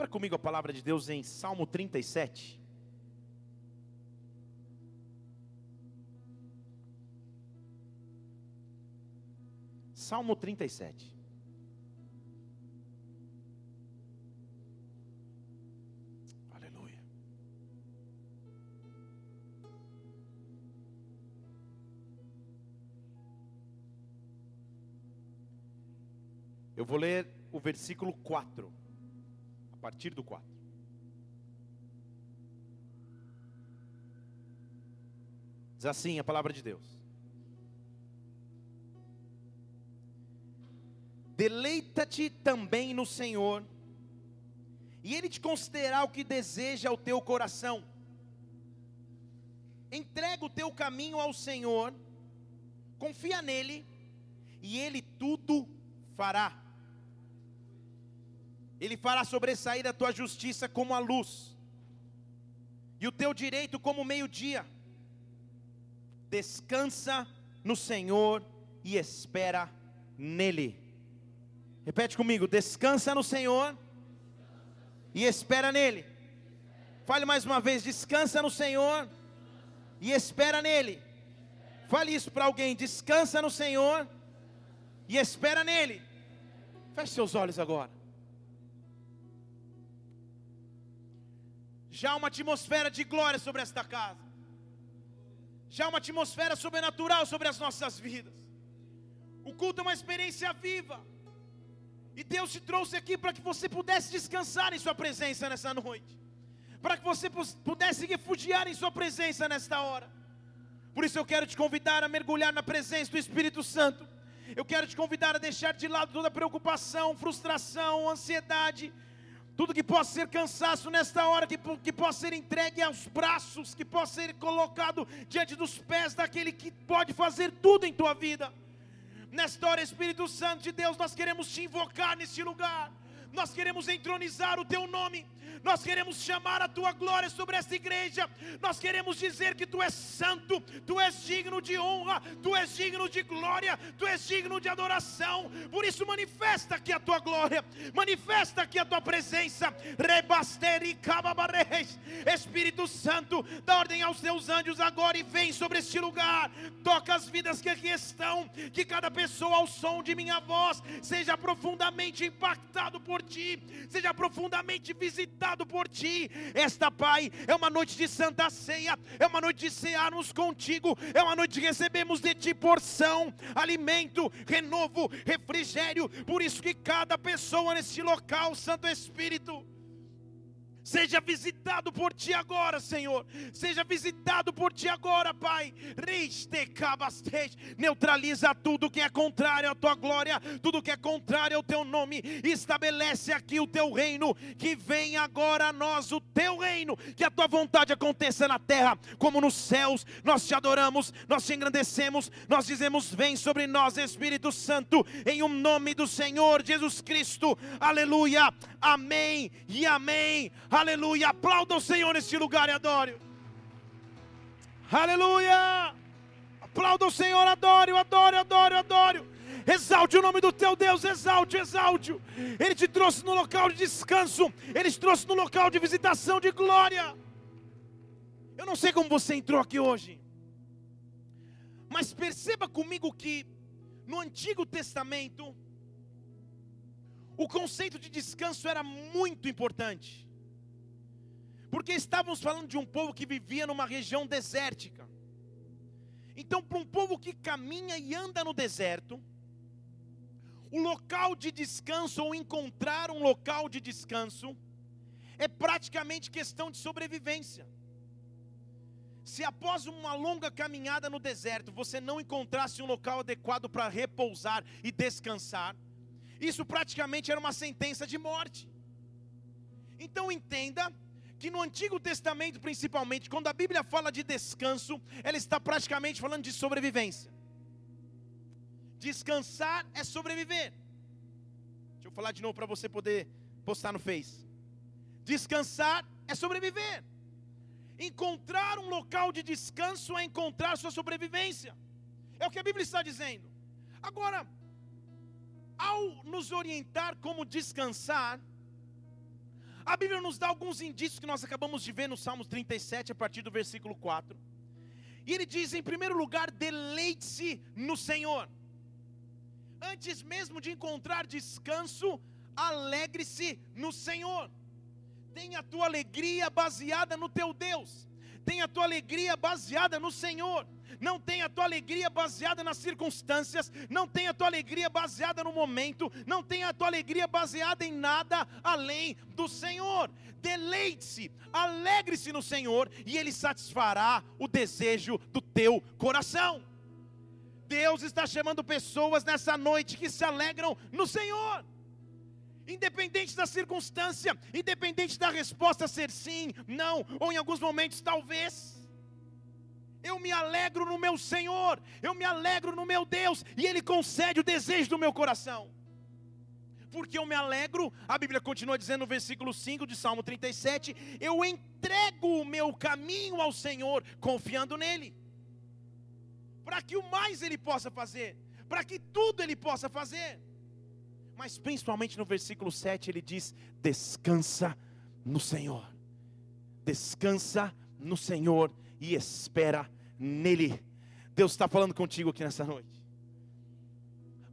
Abra comigo a palavra de Deus em Salmo 37. Salmo 37. Aleluia. Eu vou ler o versículo 4, a partir do 4. Diz assim a palavra de Deus. Deleita-te também no Senhor, e Ele te concederá o que deseja o teu coração. Entrega o teu caminho ao Senhor, confia nele, e Ele tudo fará. Ele fará sobressair a tua justiça como a luz, e o teu direito como meio-dia. Descansa no Senhor e espera nele. Repete comigo: descansa no Senhor e espera nele. Fale mais uma vez: descansa no Senhor e espera nele. Fale isso para alguém: descansa no Senhor e espera nele. Feche seus olhos agora. Já há uma atmosfera de glória sobre esta casa. Já há uma atmosfera sobrenatural sobre as nossas vidas. O culto é uma experiência viva. E Deus te trouxe aqui para que você pudesse descansar em Sua presença nessa noite, para que você pudesse refugiar em Sua presença nesta hora. Por isso eu quero te convidar a mergulhar na presença do Espírito Santo. Eu quero te convidar a deixar de lado toda preocupação, frustração, ansiedade, tudo que possa ser cansaço nesta hora, que, que possa ser entregue aos braços, que possa ser colocado diante dos pés daquele que pode fazer tudo em tua vida. Nesta hora, Espírito Santo de Deus, nós queremos te invocar neste lugar. Nós queremos entronizar o teu nome nós queremos chamar a tua glória sobre esta igreja, nós queremos dizer que tu és santo, tu és digno de honra, tu és digno de glória, tu és digno de adoração, por isso manifesta aqui a tua glória, manifesta aqui a tua presença, rebasteri Espírito Santo, dá ordem aos teus anjos agora e vem sobre este lugar, toca as vidas que aqui estão, que cada pessoa ao som de minha voz seja profundamente impactado por ti, seja profundamente visitado por ti. Esta, Pai, é uma noite de santa ceia, é uma noite de cearmos contigo, é uma noite de recebermos de ti porção, alimento, renovo, refrigério. Por isso que cada pessoa nesse local, Santo Espírito, Seja visitado por ti agora, Senhor. Seja visitado por ti agora, Pai. Neutraliza tudo que é contrário à tua glória, tudo que é contrário ao teu nome. Estabelece aqui o teu reino. Que venha agora a nós o teu reino. Que a tua vontade aconteça na terra como nos céus. Nós te adoramos, nós te engrandecemos. Nós dizemos: Vem sobre nós, Espírito Santo, em o um nome do Senhor Jesus Cristo. Aleluia. Amém e amém. Aleluia. Aplauda o Senhor neste lugar e adore. Aleluia. Aplauda o Senhor, adore, adore, adore, adore. Exalte o nome do teu Deus, exalte, exalte. Ele te trouxe no local de descanso, ele te trouxe no local de visitação de glória. Eu não sei como você entrou aqui hoje, mas perceba comigo que no Antigo Testamento, o conceito de descanso era muito importante porque estávamos falando de um povo que vivia numa região desértica. Então, para um povo que caminha e anda no deserto, o local de descanso ou encontrar um local de descanso é praticamente questão de sobrevivência. Se após uma longa caminhada no deserto você não encontrasse um local adequado para repousar e descansar, isso praticamente era uma sentença de morte. Então entenda que no Antigo Testamento, principalmente, quando a Bíblia fala de descanso, ela está praticamente falando de sobrevivência. Descansar é sobreviver. Deixa eu falar de novo para você poder postar no Face. Descansar é sobreviver. Encontrar um local de descanso é encontrar sua sobrevivência. É o que a Bíblia está dizendo. Agora, ao nos orientar como descansar, A Bíblia nos dá alguns indícios que nós acabamos de ver no Salmos 37, a partir do versículo 4. E ele diz, em primeiro lugar, deleite-se no Senhor. Antes mesmo de encontrar descanso, alegre-se no Senhor. Tenha a tua alegria baseada no teu Deus. Tenha a tua alegria baseada no Senhor não tem a tua alegria baseada nas circunstâncias, não tem a tua alegria baseada no momento, não tem a tua alegria baseada em nada além do Senhor. Deleite-se, alegre-se no Senhor e Ele satisfará o desejo do teu coração. Deus está chamando pessoas nessa noite que se alegram no Senhor independente da circunstância, independente da resposta ser sim, não, ou em alguns momentos talvez. Eu me alegro no meu Senhor, eu me alegro no meu Deus, e Ele concede o desejo do meu coração. Porque eu me alegro, a Bíblia continua dizendo no versículo 5 de Salmo 37, eu entrego o meu caminho ao Senhor, confiando nele, para que o mais Ele possa fazer, para que tudo Ele possa fazer. Mas principalmente no versículo 7 ele diz: descansa no Senhor, descansa no Senhor e espera nele. Deus está falando contigo aqui nessa noite.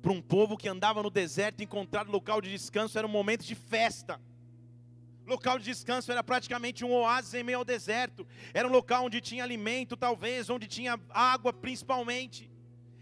Para um povo que andava no deserto, encontrar local de descanso era um momento de festa. Local de descanso era praticamente um oásis em meio ao deserto. Era um local onde tinha alimento, talvez, onde tinha água, principalmente.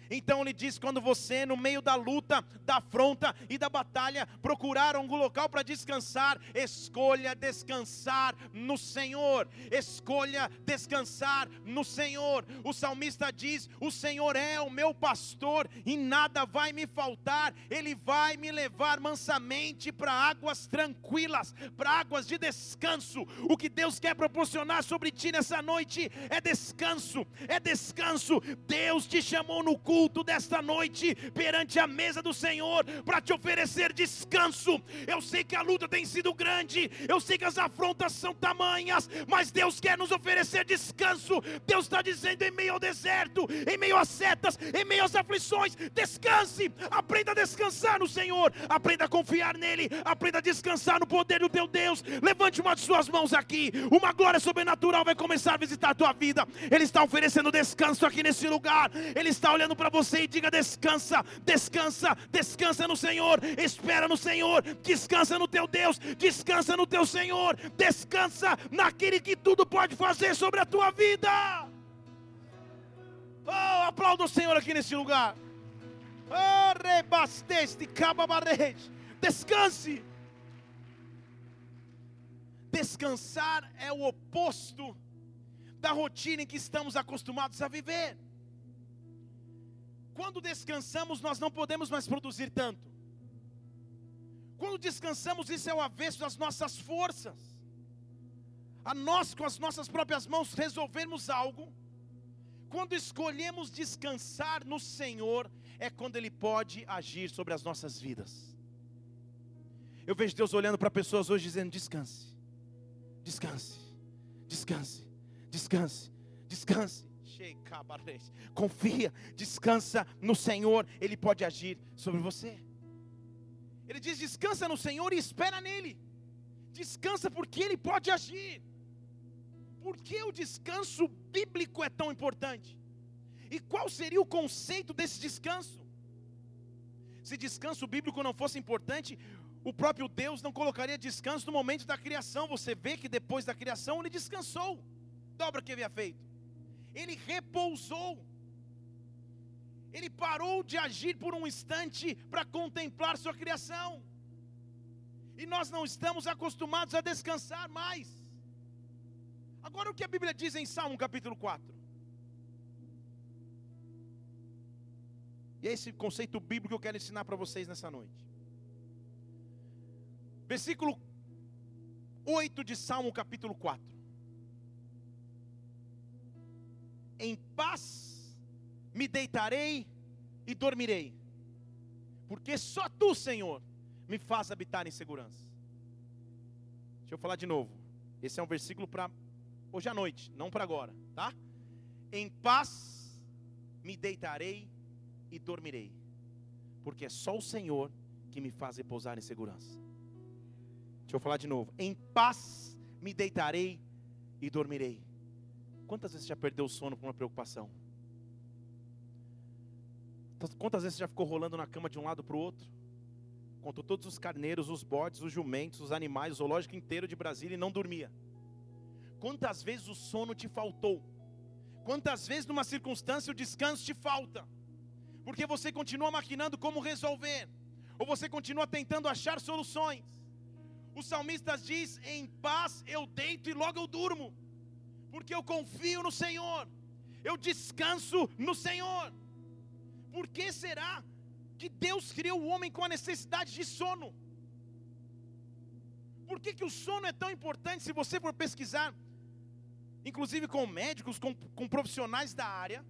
Então ele diz: quando você, no meio da luta, da afronta e da batalha, procurar algum local para descansar, escolha descansar no Senhor. Escolha descansar no Senhor. O salmista diz: O Senhor é o meu pastor e nada vai me faltar. Ele vai me levar mansamente para águas tranquilas, para águas de descanso. O que Deus quer proporcionar sobre ti nessa noite é descanso, é descanso. Deus te chamou no culto culto desta noite perante a mesa do Senhor para te oferecer descanso. Eu sei que a luta tem sido grande, eu sei que as afrontas são tamanhas, mas Deus quer nos oferecer descanso. Deus está dizendo em meio ao deserto, em meio às setas, em meio às aflições, descanse, aprenda a descansar no Senhor, aprenda a confiar nele, aprenda a descansar no poder do teu Deus. Levante uma de suas mãos aqui, uma glória sobrenatural vai começar a visitar a tua vida. Ele está oferecendo descanso aqui nesse lugar, ele está olhando para para você e diga: descansa, descansa, descansa no Senhor, espera no Senhor, descansa no teu Deus, descansa no teu Senhor, descansa naquele que tudo pode fazer sobre a tua vida. Oh, aplauda o Senhor aqui nesse lugar. Oh. Descanse. Descansar é o oposto da rotina em que estamos acostumados a viver. Quando descansamos, nós não podemos mais produzir tanto. Quando descansamos, isso é o avesso das nossas forças. A nós, com as nossas próprias mãos, resolvermos algo. Quando escolhemos descansar no Senhor, é quando Ele pode agir sobre as nossas vidas. Eu vejo Deus olhando para pessoas hoje dizendo: descanse, descanse, descanse, descanse, descanse. Confia, descansa no Senhor, Ele pode agir sobre você. Ele diz: descansa no Senhor e espera nele. Descansa porque Ele pode agir. Por que o descanso bíblico é tão importante? E qual seria o conceito desse descanso? Se descanso bíblico não fosse importante, o próprio Deus não colocaria descanso no momento da criação. Você vê que depois da criação ele descansou da obra que havia feito ele repousou. Ele parou de agir por um instante para contemplar sua criação. E nós não estamos acostumados a descansar mais. Agora, o que a Bíblia diz em Salmo capítulo 4? E é esse conceito bíblico que eu quero ensinar para vocês nessa noite. Versículo 8 de Salmo capítulo 4. Em paz me deitarei e dormirei, porque só tu, Senhor, me faz habitar em segurança. Deixa eu falar de novo. Esse é um versículo para hoje à noite, não para agora, tá? Em paz me deitarei e dormirei, porque é só o Senhor que me faz repousar em segurança. Deixa eu falar de novo. Em paz me deitarei e dormirei. Quantas vezes você já perdeu o sono por uma preocupação? Quantas vezes você já ficou rolando na cama de um lado para o outro? Contou todos os carneiros, os bodes, os jumentos, os animais, o zoológico inteiro de Brasília e não dormia. Quantas vezes o sono te faltou? Quantas vezes numa circunstância o descanso te falta? Porque você continua maquinando como resolver, ou você continua tentando achar soluções. O salmista diz: Em paz eu deito e logo eu durmo, porque eu confio no Senhor, eu descanso no Senhor. Por que será que Deus criou o homem com a necessidade de sono? Por que, que o sono é tão importante se você for pesquisar? Inclusive com médicos, com, com profissionais da área.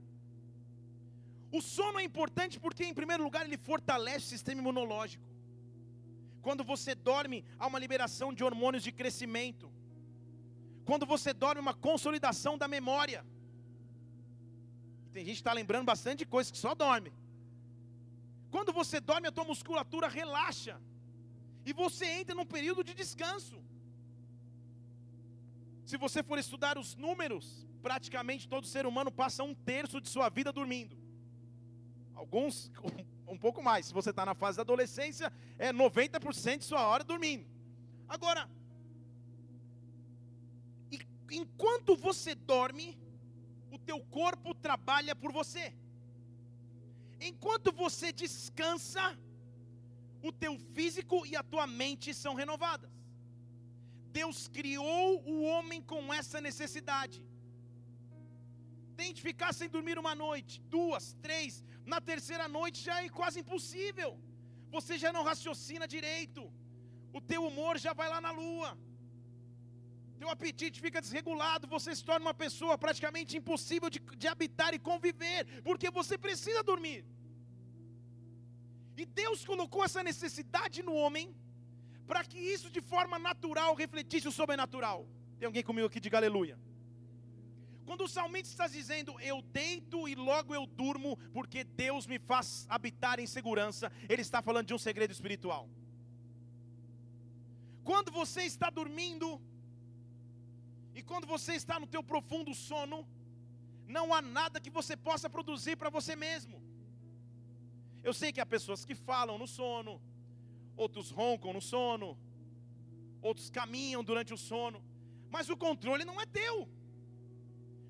O sono é importante porque, em primeiro lugar, ele fortalece o sistema imunológico. Quando você dorme, há uma liberação de hormônios de crescimento. Quando você dorme, uma consolidação da memória. Tem gente que está lembrando bastante de coisas que só dorme. Quando você dorme, a tua musculatura relaxa. E você entra num período de descanso. Se você for estudar os números, praticamente todo ser humano passa um terço de sua vida dormindo. Alguns um pouco mais. Se você está na fase da adolescência, é 90% de sua hora dormindo. Agora, enquanto você dorme, o teu corpo trabalha por você. Enquanto você descansa, o teu físico e a tua mente são renovadas. Deus criou o homem com essa necessidade. Tente ficar sem dormir uma noite, duas, três, na terceira noite já é quase impossível. Você já não raciocina direito. O teu humor já vai lá na lua teu apetite fica desregulado, você se torna uma pessoa praticamente impossível de, de habitar e conviver, porque você precisa dormir. E Deus colocou essa necessidade no homem, para que isso de forma natural refletisse o sobrenatural. Tem alguém comigo aqui? Diga aleluia. Quando o salmista está dizendo, eu deito e logo eu durmo, porque Deus me faz habitar em segurança, ele está falando de um segredo espiritual. Quando você está dormindo, e quando você está no teu profundo sono, não há nada que você possa produzir para você mesmo. Eu sei que há pessoas que falam no sono, outros roncam no sono, outros caminham durante o sono, mas o controle não é teu.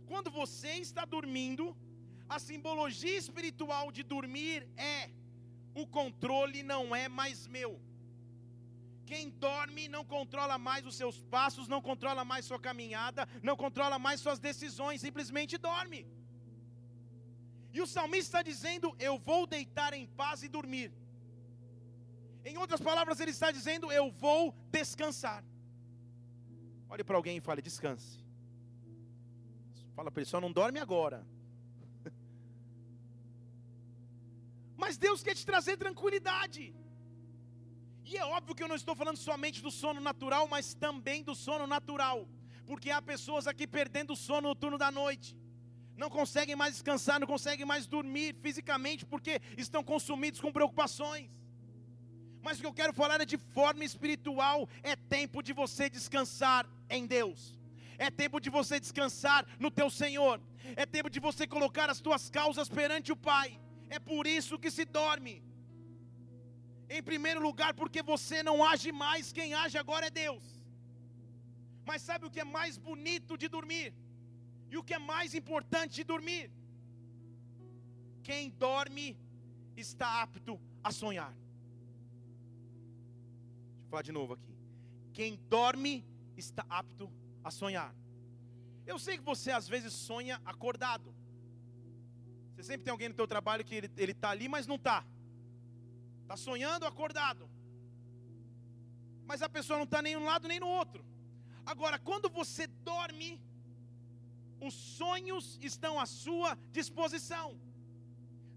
Quando você está dormindo, a simbologia espiritual de dormir é: o controle não é mais meu. Quem dorme não controla mais os seus passos, não controla mais sua caminhada, não controla mais suas decisões, simplesmente dorme. E o salmista está dizendo: Eu vou deitar em paz e dormir. Em outras palavras, ele está dizendo: Eu vou descansar. Olhe para alguém e fale: Descanse. Fala para ele: Só não dorme agora. Mas Deus quer te trazer tranquilidade. E é óbvio que eu não estou falando somente do sono natural, mas também do sono natural, porque há pessoas aqui perdendo o sono no turno da noite, não conseguem mais descansar, não conseguem mais dormir fisicamente, porque estão consumidos com preocupações. Mas o que eu quero falar é de forma espiritual: é tempo de você descansar em Deus. É tempo de você descansar no teu Senhor. É tempo de você colocar as tuas causas perante o Pai. É por isso que se dorme. Em primeiro lugar, porque você não age mais, quem age agora é Deus. Mas sabe o que é mais bonito de dormir? E o que é mais importante de dormir? Quem dorme está apto a sonhar. Deixa eu falar de novo aqui. Quem dorme está apto a sonhar. Eu sei que você às vezes sonha acordado. Você sempre tem alguém no teu trabalho que ele está ali, mas não está. Está sonhando acordado. Mas a pessoa não está nem um lado nem no outro. Agora, quando você dorme, os sonhos estão à sua disposição,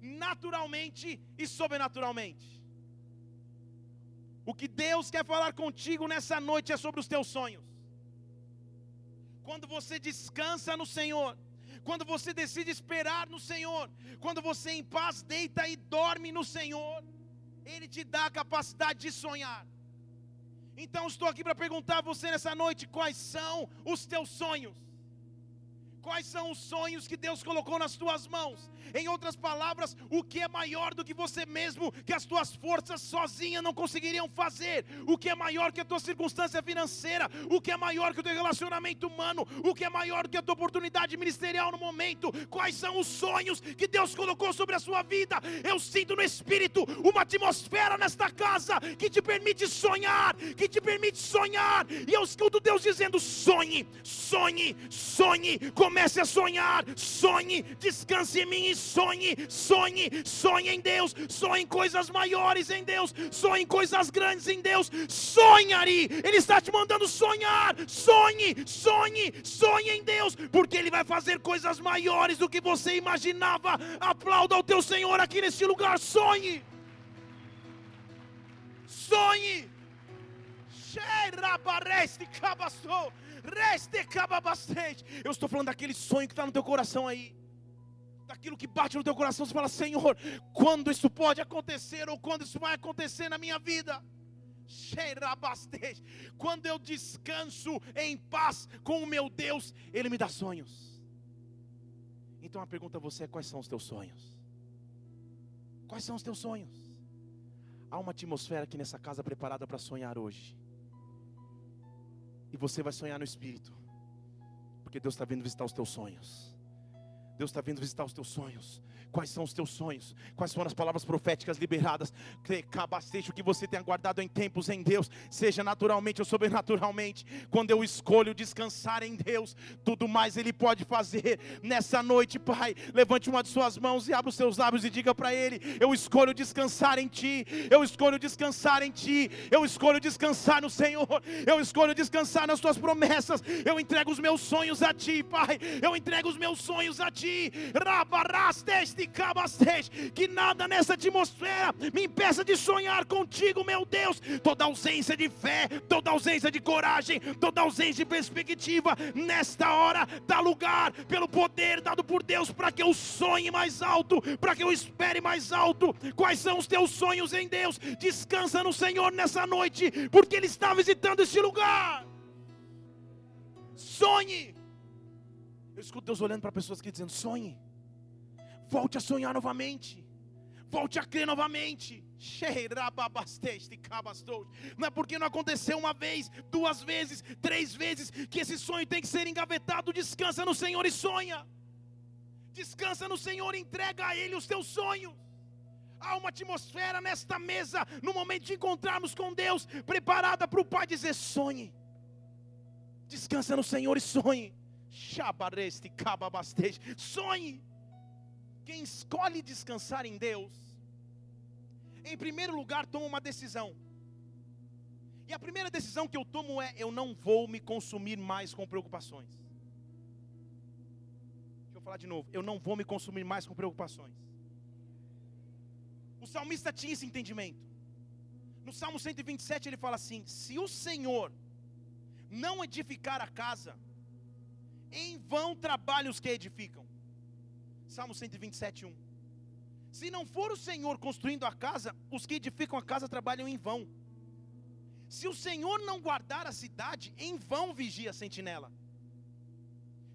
naturalmente e sobrenaturalmente. O que Deus quer falar contigo nessa noite é sobre os teus sonhos. Quando você descansa no Senhor, quando você decide esperar no Senhor, quando você em paz deita e dorme no Senhor, ele te dá a capacidade de sonhar. Então estou aqui para perguntar a você nessa noite: quais são os teus sonhos? Quais são os sonhos que Deus colocou nas tuas mãos? Em outras palavras, o que é maior do que você mesmo, que as tuas forças sozinhas não conseguiriam fazer? O que é maior que a tua circunstância financeira? O que é maior que o teu relacionamento humano? O que é maior que a tua oportunidade ministerial no momento? Quais são os sonhos que Deus colocou sobre a sua vida? Eu sinto no espírito uma atmosfera nesta casa que te permite sonhar, que te permite sonhar. E eu escuto Deus dizendo: sonhe, sonhe, sonhe. Comece Comece a sonhar, sonhe, descanse em mim e sonhe, sonhe, sonhe em Deus, sonhe em coisas maiores em Deus, sonhe em coisas grandes em Deus, sonhare, Ele está te mandando sonhar, sonhe, sonhe, sonhe em Deus, porque Ele vai fazer coisas maiores do que você imaginava. Aplauda ao teu Senhor aqui nesse lugar, sonhe, sonhe. Cheira parece cabaçou. Eu estou falando daquele sonho que está no teu coração aí. Daquilo que bate no teu coração, você fala, Senhor, quando isso pode acontecer, ou quando isso vai acontecer na minha vida. Quando eu descanso em paz com o meu Deus, Ele me dá sonhos. Então a pergunta a você é: quais são os teus sonhos? Quais são os teus sonhos? Há uma atmosfera aqui nessa casa preparada para sonhar hoje. E você vai sonhar no Espírito. Porque Deus está vindo visitar os teus sonhos. Deus está vindo visitar os teus sonhos. Quais são os teus sonhos? Quais foram as palavras proféticas liberadas? Cabacejo que você tenha guardado em tempos em Deus, seja naturalmente ou sobrenaturalmente. Quando eu escolho descansar em Deus, tudo mais Ele pode fazer. Nessa noite, Pai, levante uma de suas mãos e abra os seus lábios e diga para Ele: Eu escolho descansar em Ti. Eu escolho descansar em Ti. Eu escolho descansar no Senhor. Eu escolho descansar nas Tuas promessas. Eu entrego os meus sonhos a Ti, Pai. Eu entrego os meus sonhos a Ti. Rabarasteste que nada nessa atmosfera me impeça de sonhar contigo, meu Deus. Toda ausência de fé, toda ausência de coragem, toda ausência de perspectiva, nesta hora dá lugar pelo poder dado por Deus para que eu sonhe mais alto, para que eu espere mais alto. Quais são os teus sonhos em Deus? Descansa no Senhor nessa noite, porque Ele está visitando este lugar. Sonhe. Eu escuto Deus olhando para pessoas aqui dizendo: sonhe. Volte a sonhar novamente. Volte a crer novamente. Não é porque não aconteceu uma vez, duas vezes, três vezes, que esse sonho tem que ser engavetado. Descansa no Senhor e sonha. Descansa no Senhor e entrega a Ele os teus sonhos. Há uma atmosfera nesta mesa, no momento de encontrarmos com Deus, preparada para o Pai dizer: sonhe. Descansa no Senhor e sonhe. Sonhe. Quem escolhe descansar em Deus, em primeiro lugar toma uma decisão. E a primeira decisão que eu tomo é: eu não vou me consumir mais com preocupações. Deixa eu falar de novo: eu não vou me consumir mais com preocupações. O salmista tinha esse entendimento. No Salmo 127 ele fala assim: Se o Senhor não edificar a casa, em vão trabalham os que edificam. Salmo 127, 1. Se não for o Senhor construindo a casa, os que edificam a casa trabalham em vão. Se o Senhor não guardar a cidade, em vão vigia a sentinela.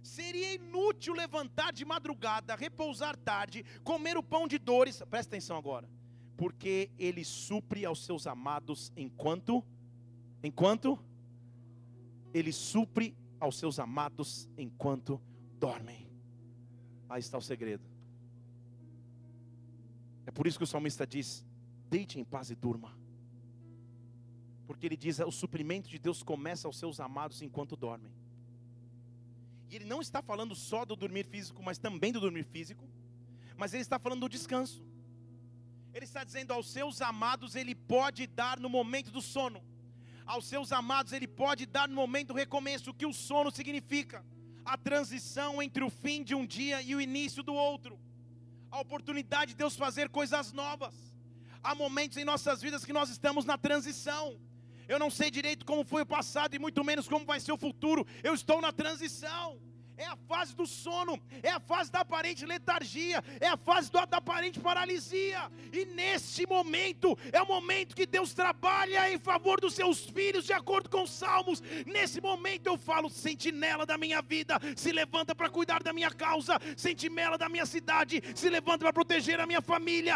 Seria inútil levantar de madrugada, repousar tarde, comer o pão de dores. Presta atenção agora. Porque ele supre aos seus amados enquanto enquanto ele supre aos seus amados enquanto dormem. Aí está o segredo. É por isso que o salmista diz: deite em paz e durma. Porque ele diz: o suprimento de Deus começa aos seus amados enquanto dormem. E ele não está falando só do dormir físico, mas também do dormir físico. Mas ele está falando do descanso. Ele está dizendo aos seus amados, ele pode dar no momento do sono. Aos seus amados, ele pode dar no momento do recomeço, o que o sono significa a transição entre o fim de um dia e o início do outro, a oportunidade de Deus fazer coisas novas. Há momentos em nossas vidas que nós estamos na transição. Eu não sei direito como foi o passado e muito menos como vai ser o futuro. Eu estou na transição. É a fase do sono, é a fase da aparente letargia, é a fase da aparente paralisia. E nesse momento é o momento que Deus trabalha em favor dos seus filhos, de acordo com os salmos. Nesse momento eu falo: sentinela da minha vida, se levanta para cuidar da minha causa, sentinela da minha cidade, se levanta para proteger a minha família.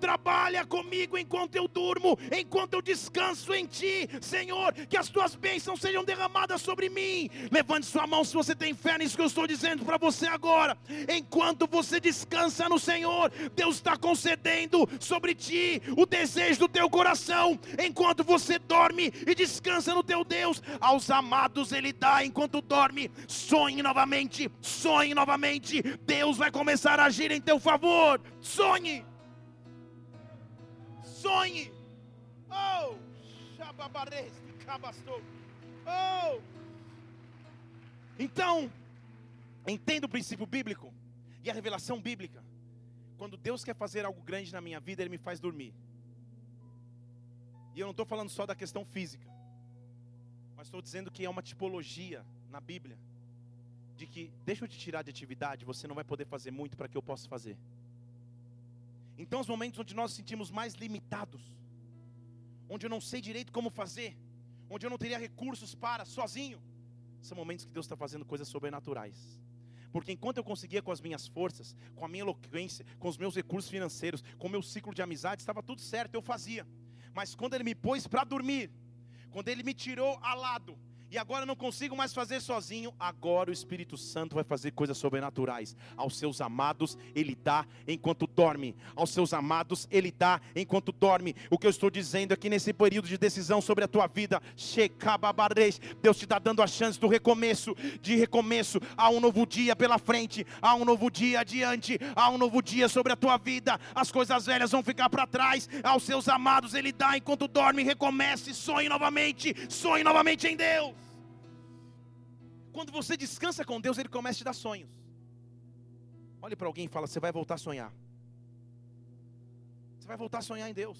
Trabalha comigo enquanto eu durmo, enquanto eu descanso em ti, Senhor, que as tuas bênçãos sejam derramadas sobre mim. Levante Levante sua mão se você tem fé nisso que eu estou dizendo para você agora. Enquanto você descansa no Senhor, Deus está concedendo sobre ti o desejo do teu coração. Enquanto você dorme e descansa no teu Deus, aos amados Ele dá enquanto dorme. Sonhe novamente, sonhe novamente. Deus vai começar a agir em teu favor. Sonhe, sonhe. Oh, Shababareste. Oh. Então, entenda o princípio bíblico e a revelação bíblica. Quando Deus quer fazer algo grande na minha vida, Ele me faz dormir. E eu não estou falando só da questão física, mas estou dizendo que é uma tipologia na Bíblia de que deixa eu te tirar de atividade, você não vai poder fazer muito para que eu possa fazer. Então, os momentos onde nós nos sentimos mais limitados, onde eu não sei direito como fazer, onde eu não teria recursos para sozinho, são momentos que Deus está fazendo coisas sobrenaturais. Porque enquanto eu conseguia com as minhas forças, com a minha eloquência, com os meus recursos financeiros, com o meu ciclo de amizade, estava tudo certo, eu fazia. Mas quando Ele me pôs para dormir, quando Ele me tirou a lado, e agora não consigo mais fazer sozinho, agora o Espírito Santo vai fazer coisas sobrenaturais. Aos seus amados, Ele dá enquanto dorme. Aos seus amados, Ele dá enquanto dorme. O que eu estou dizendo aqui nesse período de decisão sobre a tua vida, Deus te está dando a chance do recomeço, de recomeço. Há um novo dia pela frente, há um novo dia adiante, há um novo dia sobre a tua vida. As coisas velhas vão ficar para trás. Aos seus amados, Ele dá enquanto dorme. Recomece, sonhe novamente, sonhe novamente em Deus. Quando você descansa com Deus, Ele começa a te dar sonhos. Olhe para alguém e fala: Você vai voltar a sonhar. Você vai voltar a sonhar em Deus.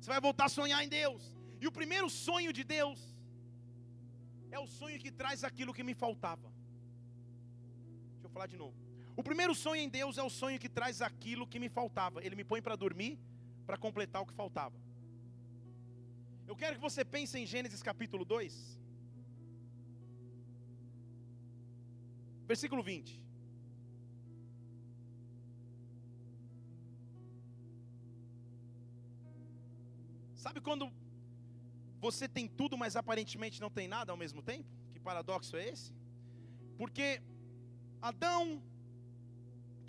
Você vai voltar a sonhar em Deus. E o primeiro sonho de Deus é o sonho que traz aquilo que me faltava. Deixa eu falar de novo. O primeiro sonho em Deus é o sonho que traz aquilo que me faltava. Ele me põe para dormir para completar o que faltava. Eu quero que você pense em Gênesis capítulo 2. Versículo 20. Sabe quando você tem tudo, mas aparentemente não tem nada ao mesmo tempo? Que paradoxo é esse? Porque Adão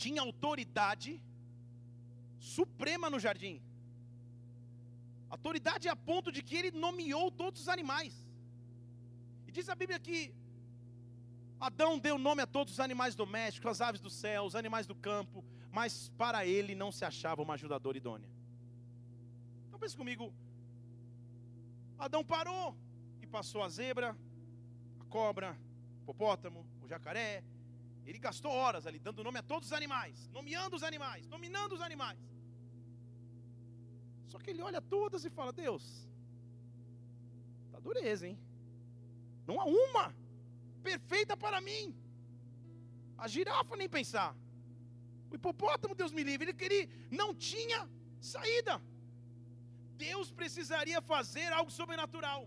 tinha autoridade suprema no jardim. Autoridade a ponto de que ele nomeou todos os animais. E diz a Bíblia que Adão deu nome a todos os animais domésticos, as aves do céu, os animais do campo, mas para ele não se achava uma ajudadora idônea. Então pense comigo. Adão parou e passou a zebra, a cobra, o hipopótamo, o jacaré. Ele gastou horas ali dando nome a todos os animais, nomeando os animais, nominando os animais. Só que ele olha todas e fala: Deus, tá dureza, hein? Não há uma perfeita para mim. A girafa nem pensar. O hipopótamo, Deus me livre, ele queria, não tinha saída. Deus precisaria fazer algo sobrenatural.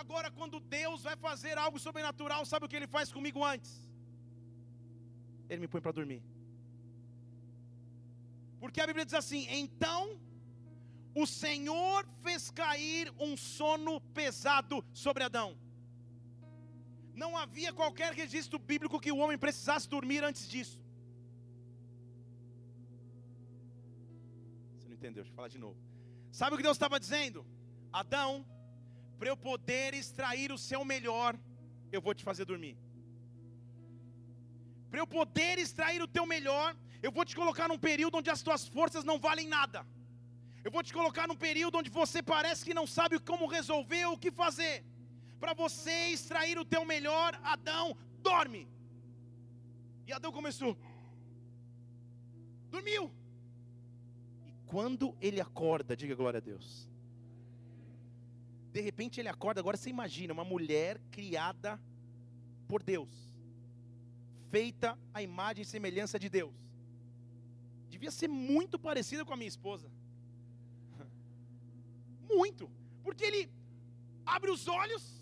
Agora, quando Deus vai fazer algo sobrenatural, sabe o que ele faz comigo antes? Ele me põe para dormir. Porque a Bíblia diz assim: então o Senhor fez cair um sono pesado sobre Adão. Não havia qualquer registro bíblico que o homem precisasse dormir antes disso. Você não entendeu? Deixa eu falar de novo. Sabe o que Deus estava dizendo? Adão, para eu poder extrair o seu melhor, eu vou te fazer dormir. Para eu poder extrair o teu melhor, eu vou te colocar num período onde as tuas forças não valem nada. Eu vou te colocar num período onde você parece que não sabe como resolver ou o que fazer para você extrair o teu melhor, Adão, dorme. E Adão começou, dormiu. E quando ele acorda, diga glória a Deus. De repente ele acorda, agora você imagina, uma mulher criada por Deus, feita a imagem e semelhança de Deus. Devia ser muito parecida com a minha esposa. Muito. Porque ele abre os olhos,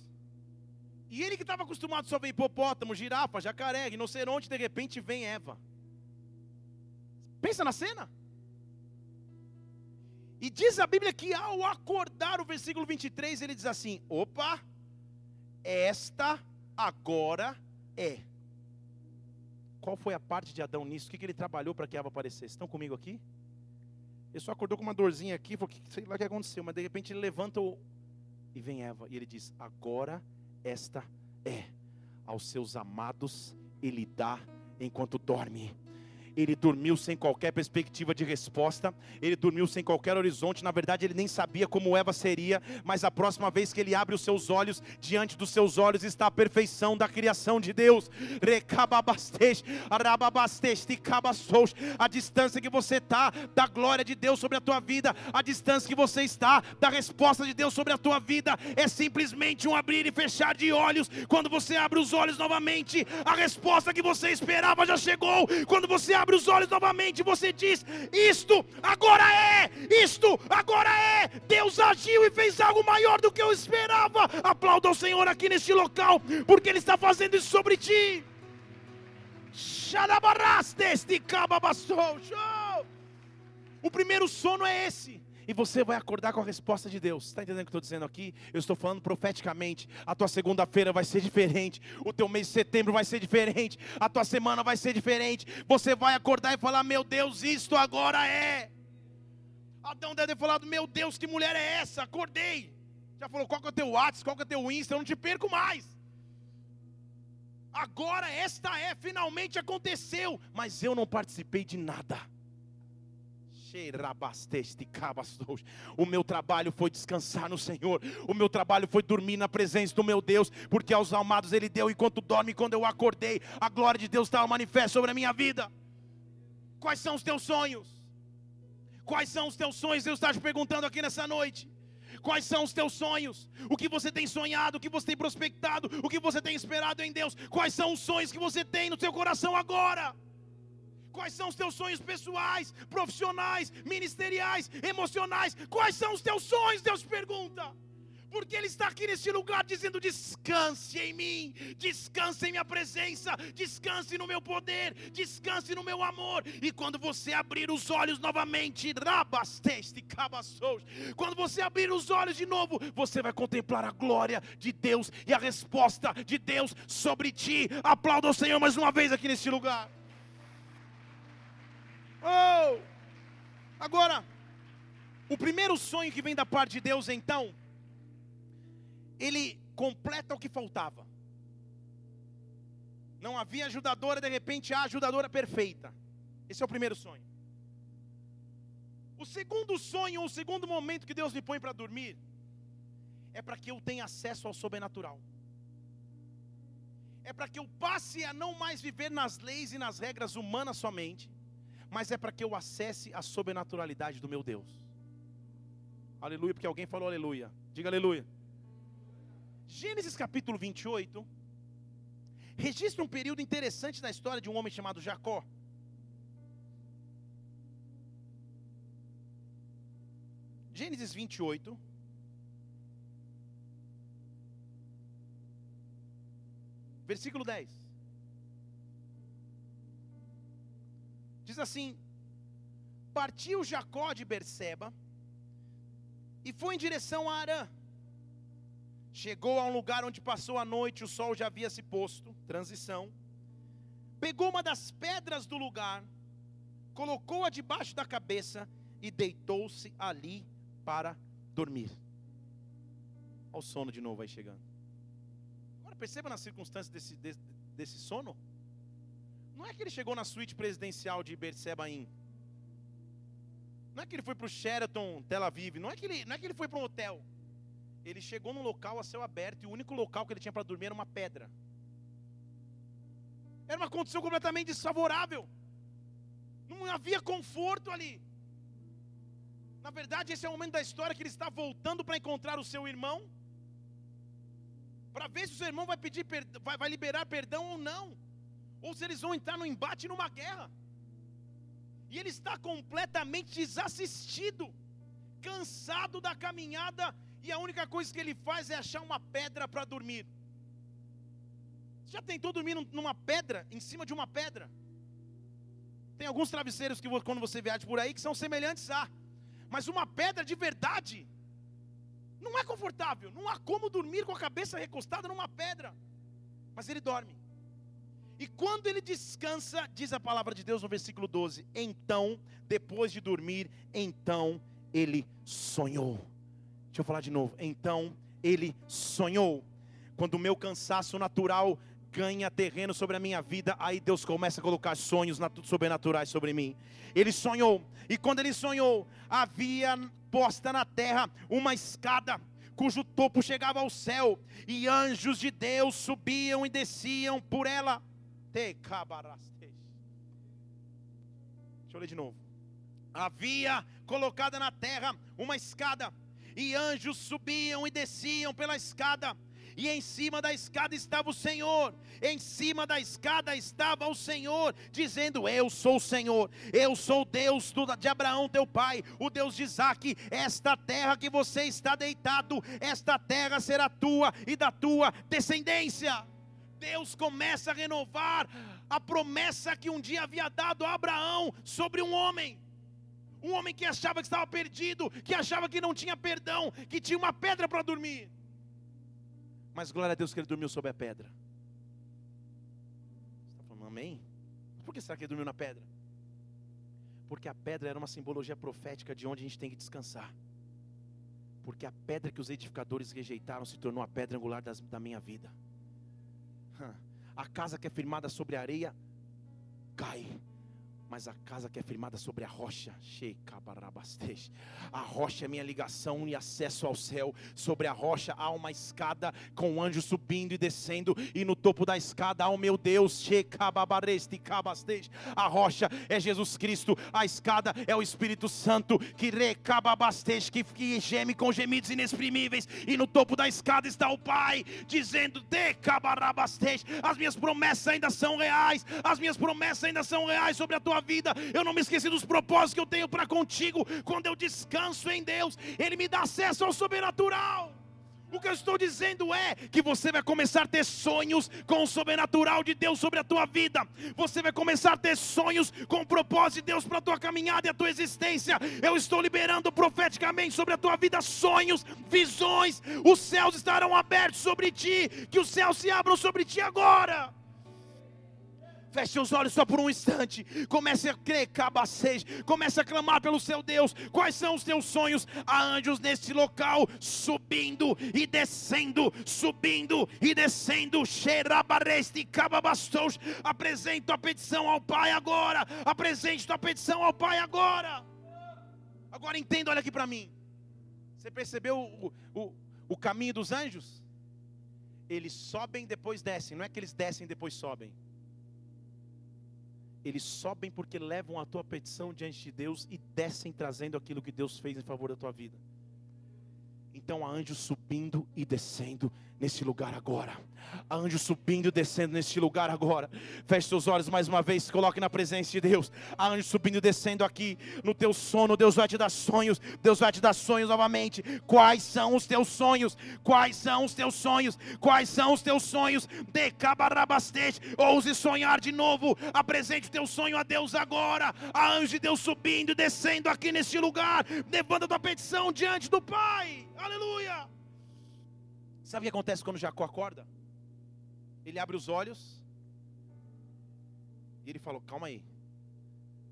e ele que estava acostumado só ver hipopótamo, girafa, jacaré, rinoceronte, de repente vem Eva. Pensa na cena. E diz a Bíblia que ao acordar, o versículo 23, ele diz assim: opa, esta agora é. Qual foi a parte de Adão nisso? O que, que ele trabalhou para que Eva aparecesse? Estão comigo aqui? Ele só acordou com uma dorzinha aqui, falou, sei lá o que aconteceu, mas de repente ele levanta o... e vem Eva, e ele diz: agora esta é. Aos seus amados ele dá enquanto dorme ele dormiu sem qualquer perspectiva de resposta, ele dormiu sem qualquer horizonte. Na verdade, ele nem sabia como Eva seria, mas a próxima vez que ele abre os seus olhos, diante dos seus olhos está a perfeição da criação de Deus. A distância que você está da glória de Deus sobre a tua vida, a distância que você está da resposta de Deus sobre a tua vida, é simplesmente um abrir e fechar de olhos. Quando você abre os olhos novamente, a resposta que você esperava já chegou. Quando você abre os olhos novamente, você diz: Isto agora é, isto agora é. Deus agiu e fez algo maior do que eu esperava. Aplauda ao Senhor aqui neste local, porque Ele está fazendo isso sobre ti. O primeiro sono é esse e você vai acordar com a resposta de Deus. Está entendendo o que eu estou dizendo aqui? Eu estou falando profeticamente. A tua segunda-feira vai ser diferente, o teu mês de setembro vai ser diferente, a tua semana vai ser diferente. Você vai acordar e falar: Meu Deus, isto agora é. Adão deve ter falado: Meu Deus, que mulher é essa? Acordei. Já falou: Qual que é o teu WhatsApp? Qual que é o teu Insta? Eu não te perco mais. Agora esta é, finalmente aconteceu, mas eu não participei de nada. O meu trabalho foi descansar no Senhor. O meu trabalho foi dormir na presença do meu Deus, porque aos amados Ele deu enquanto dorme. Quando eu acordei, a glória de Deus estava manifesta sobre a minha vida. Quais são os teus sonhos? Quais são os teus sonhos? Eu estou te perguntando aqui nessa noite. Quais são os teus sonhos? O que você tem sonhado? O que você tem prospectado? O que você tem esperado em Deus? Quais são os sonhos que você tem no seu coração agora? Quais são os teus sonhos pessoais, profissionais, ministeriais, emocionais? Quais são os teus sonhos? Deus pergunta. Porque Ele está aqui nesse lugar dizendo: descanse em mim, descanse em minha presença, descanse no meu poder, descanse no meu amor. E quando você abrir os olhos novamente, rabasteste, cabaçous, quando você abrir os olhos de novo, você vai contemplar a glória de Deus e a resposta de Deus sobre ti. Aplauda o Senhor mais uma vez aqui nesse lugar. Oh! Agora, o primeiro sonho que vem da parte de Deus, então, ele completa o que faltava. Não havia ajudadora, de repente há ajudadora perfeita. Esse é o primeiro sonho. O segundo sonho, o segundo momento que Deus me põe para dormir, é para que eu tenha acesso ao sobrenatural. É para que eu passe a não mais viver nas leis e nas regras humanas somente, mas é para que eu acesse a sobrenaturalidade do meu Deus. Aleluia, porque alguém falou aleluia. Diga aleluia. Gênesis capítulo 28 registra um período interessante na história de um homem chamado Jacó. Gênesis 28. Versículo 10. Diz assim: Partiu Jacó de Berseba e foi em direção a Arã. Chegou a um lugar onde passou a noite, o sol já havia se posto, transição. Pegou uma das pedras do lugar, colocou-a debaixo da cabeça e deitou-se ali para dormir. Olha o sono de novo aí chegando. Agora perceba nas circunstâncias desse, desse, desse sono. Não é que ele chegou na suíte presidencial de Bersebaim. Não é que ele foi para o Sheraton, Tel Aviv. Não é que ele, não é que ele foi para um hotel. Ele chegou num local a céu aberto e o único local que ele tinha para dormir era uma pedra. Era uma condição completamente desfavorável. Não havia conforto ali. Na verdade, esse é o momento da história que ele está voltando para encontrar o seu irmão para ver se o seu irmão vai pedir vai, vai liberar perdão ou não, ou se eles vão entrar no embate numa guerra. E ele está completamente desassistido, cansado da caminhada, e a única coisa que ele faz é achar uma pedra para dormir. Já tentou dormir numa pedra, em cima de uma pedra? Tem alguns travesseiros que quando você viaja por aí que são semelhantes a, mas uma pedra de verdade não é confortável, não há como dormir com a cabeça recostada numa pedra. Mas ele dorme. E quando ele descansa, diz a palavra de Deus no versículo 12: Então, depois de dormir, então ele sonhou. Deixa eu falar de novo. Então ele sonhou. Quando o meu cansaço natural ganha terreno sobre a minha vida, aí Deus começa a colocar sonhos sobrenaturais sobre mim. Ele sonhou, e quando ele sonhou, havia posta na terra uma escada cujo topo chegava ao céu, e anjos de Deus subiam e desciam por ela. Deixa eu ler de novo. Havia colocada na terra uma escada, e anjos subiam e desciam pela escada e em cima da escada estava o Senhor, em cima da escada estava o Senhor, dizendo: Eu sou o Senhor, eu sou Deus de Abraão, teu pai, o Deus de Isaac. Esta terra que você está deitado, esta terra será tua e da tua descendência. Deus começa a renovar a promessa que um dia havia dado a Abraão sobre um homem. Um homem que achava que estava perdido, que achava que não tinha perdão, que tinha uma pedra para dormir. Mas glória a Deus que ele dormiu sobre a pedra. Você está falando amém? Por que será que ele dormiu na pedra? Porque a pedra era uma simbologia profética de onde a gente tem que descansar. Porque a pedra que os edificadores rejeitaram se tornou a pedra angular das, da minha vida. A casa que é firmada sobre a areia cai mas a casa que é firmada sobre a rocha, a rocha é minha ligação e acesso ao céu. Sobre a rocha há uma escada com um anjo subindo e descendo, e no topo da escada há o meu Deus, a rocha é Jesus Cristo, a escada é o Espírito Santo que que, que geme com gemidos inexprimíveis, e no topo da escada está o Pai dizendo: As minhas promessas ainda são reais, as minhas promessas ainda são reais sobre a tua vida. Eu não me esqueci dos propósitos que eu tenho para contigo. Quando eu descanso em Deus, Ele me dá acesso ao sobrenatural. O que eu estou dizendo é que você vai começar a ter sonhos com o sobrenatural de Deus sobre a tua vida. Você vai começar a ter sonhos com o propósito de Deus para a tua caminhada e a tua existência. Eu estou liberando profeticamente sobre a tua vida sonhos, visões. Os céus estarão abertos sobre ti. Que os céus se abram sobre ti agora. Feche seus olhos só por um instante. Comece a crer, cabacete. Comece a clamar pelo seu Deus. Quais são os teus sonhos? Há anjos neste local, subindo e descendo, subindo e descendo. Xerabareste, cababastos. Apresente a petição ao Pai agora. Apresente a petição ao Pai agora. Agora entenda, olha aqui para mim. Você percebeu o, o, o caminho dos anjos? Eles sobem depois descem. Não é que eles descem depois sobem eles sobem porque levam a tua petição diante de Deus e descem trazendo aquilo que Deus fez em favor da tua vida. Então há anjos subindo e descendo nesse lugar agora. Há anjos subindo e descendo nesse lugar agora. Feche seus olhos mais uma vez, coloque na presença de Deus. Há anjos subindo e descendo aqui no teu sono. Deus vai te dar sonhos. Deus vai te dar sonhos novamente. Quais são os teus sonhos? Quais são os teus sonhos? Quais são os teus sonhos? Decabarabastete. Ouse sonhar de novo. Apresente o teu sonho a Deus agora. Há anjos de Deus subindo e descendo aqui nesse lugar. Levando a tua petição diante do Pai. Aleluia. Sabe o que acontece quando Jacó acorda? Ele abre os olhos e ele falou: Calma aí.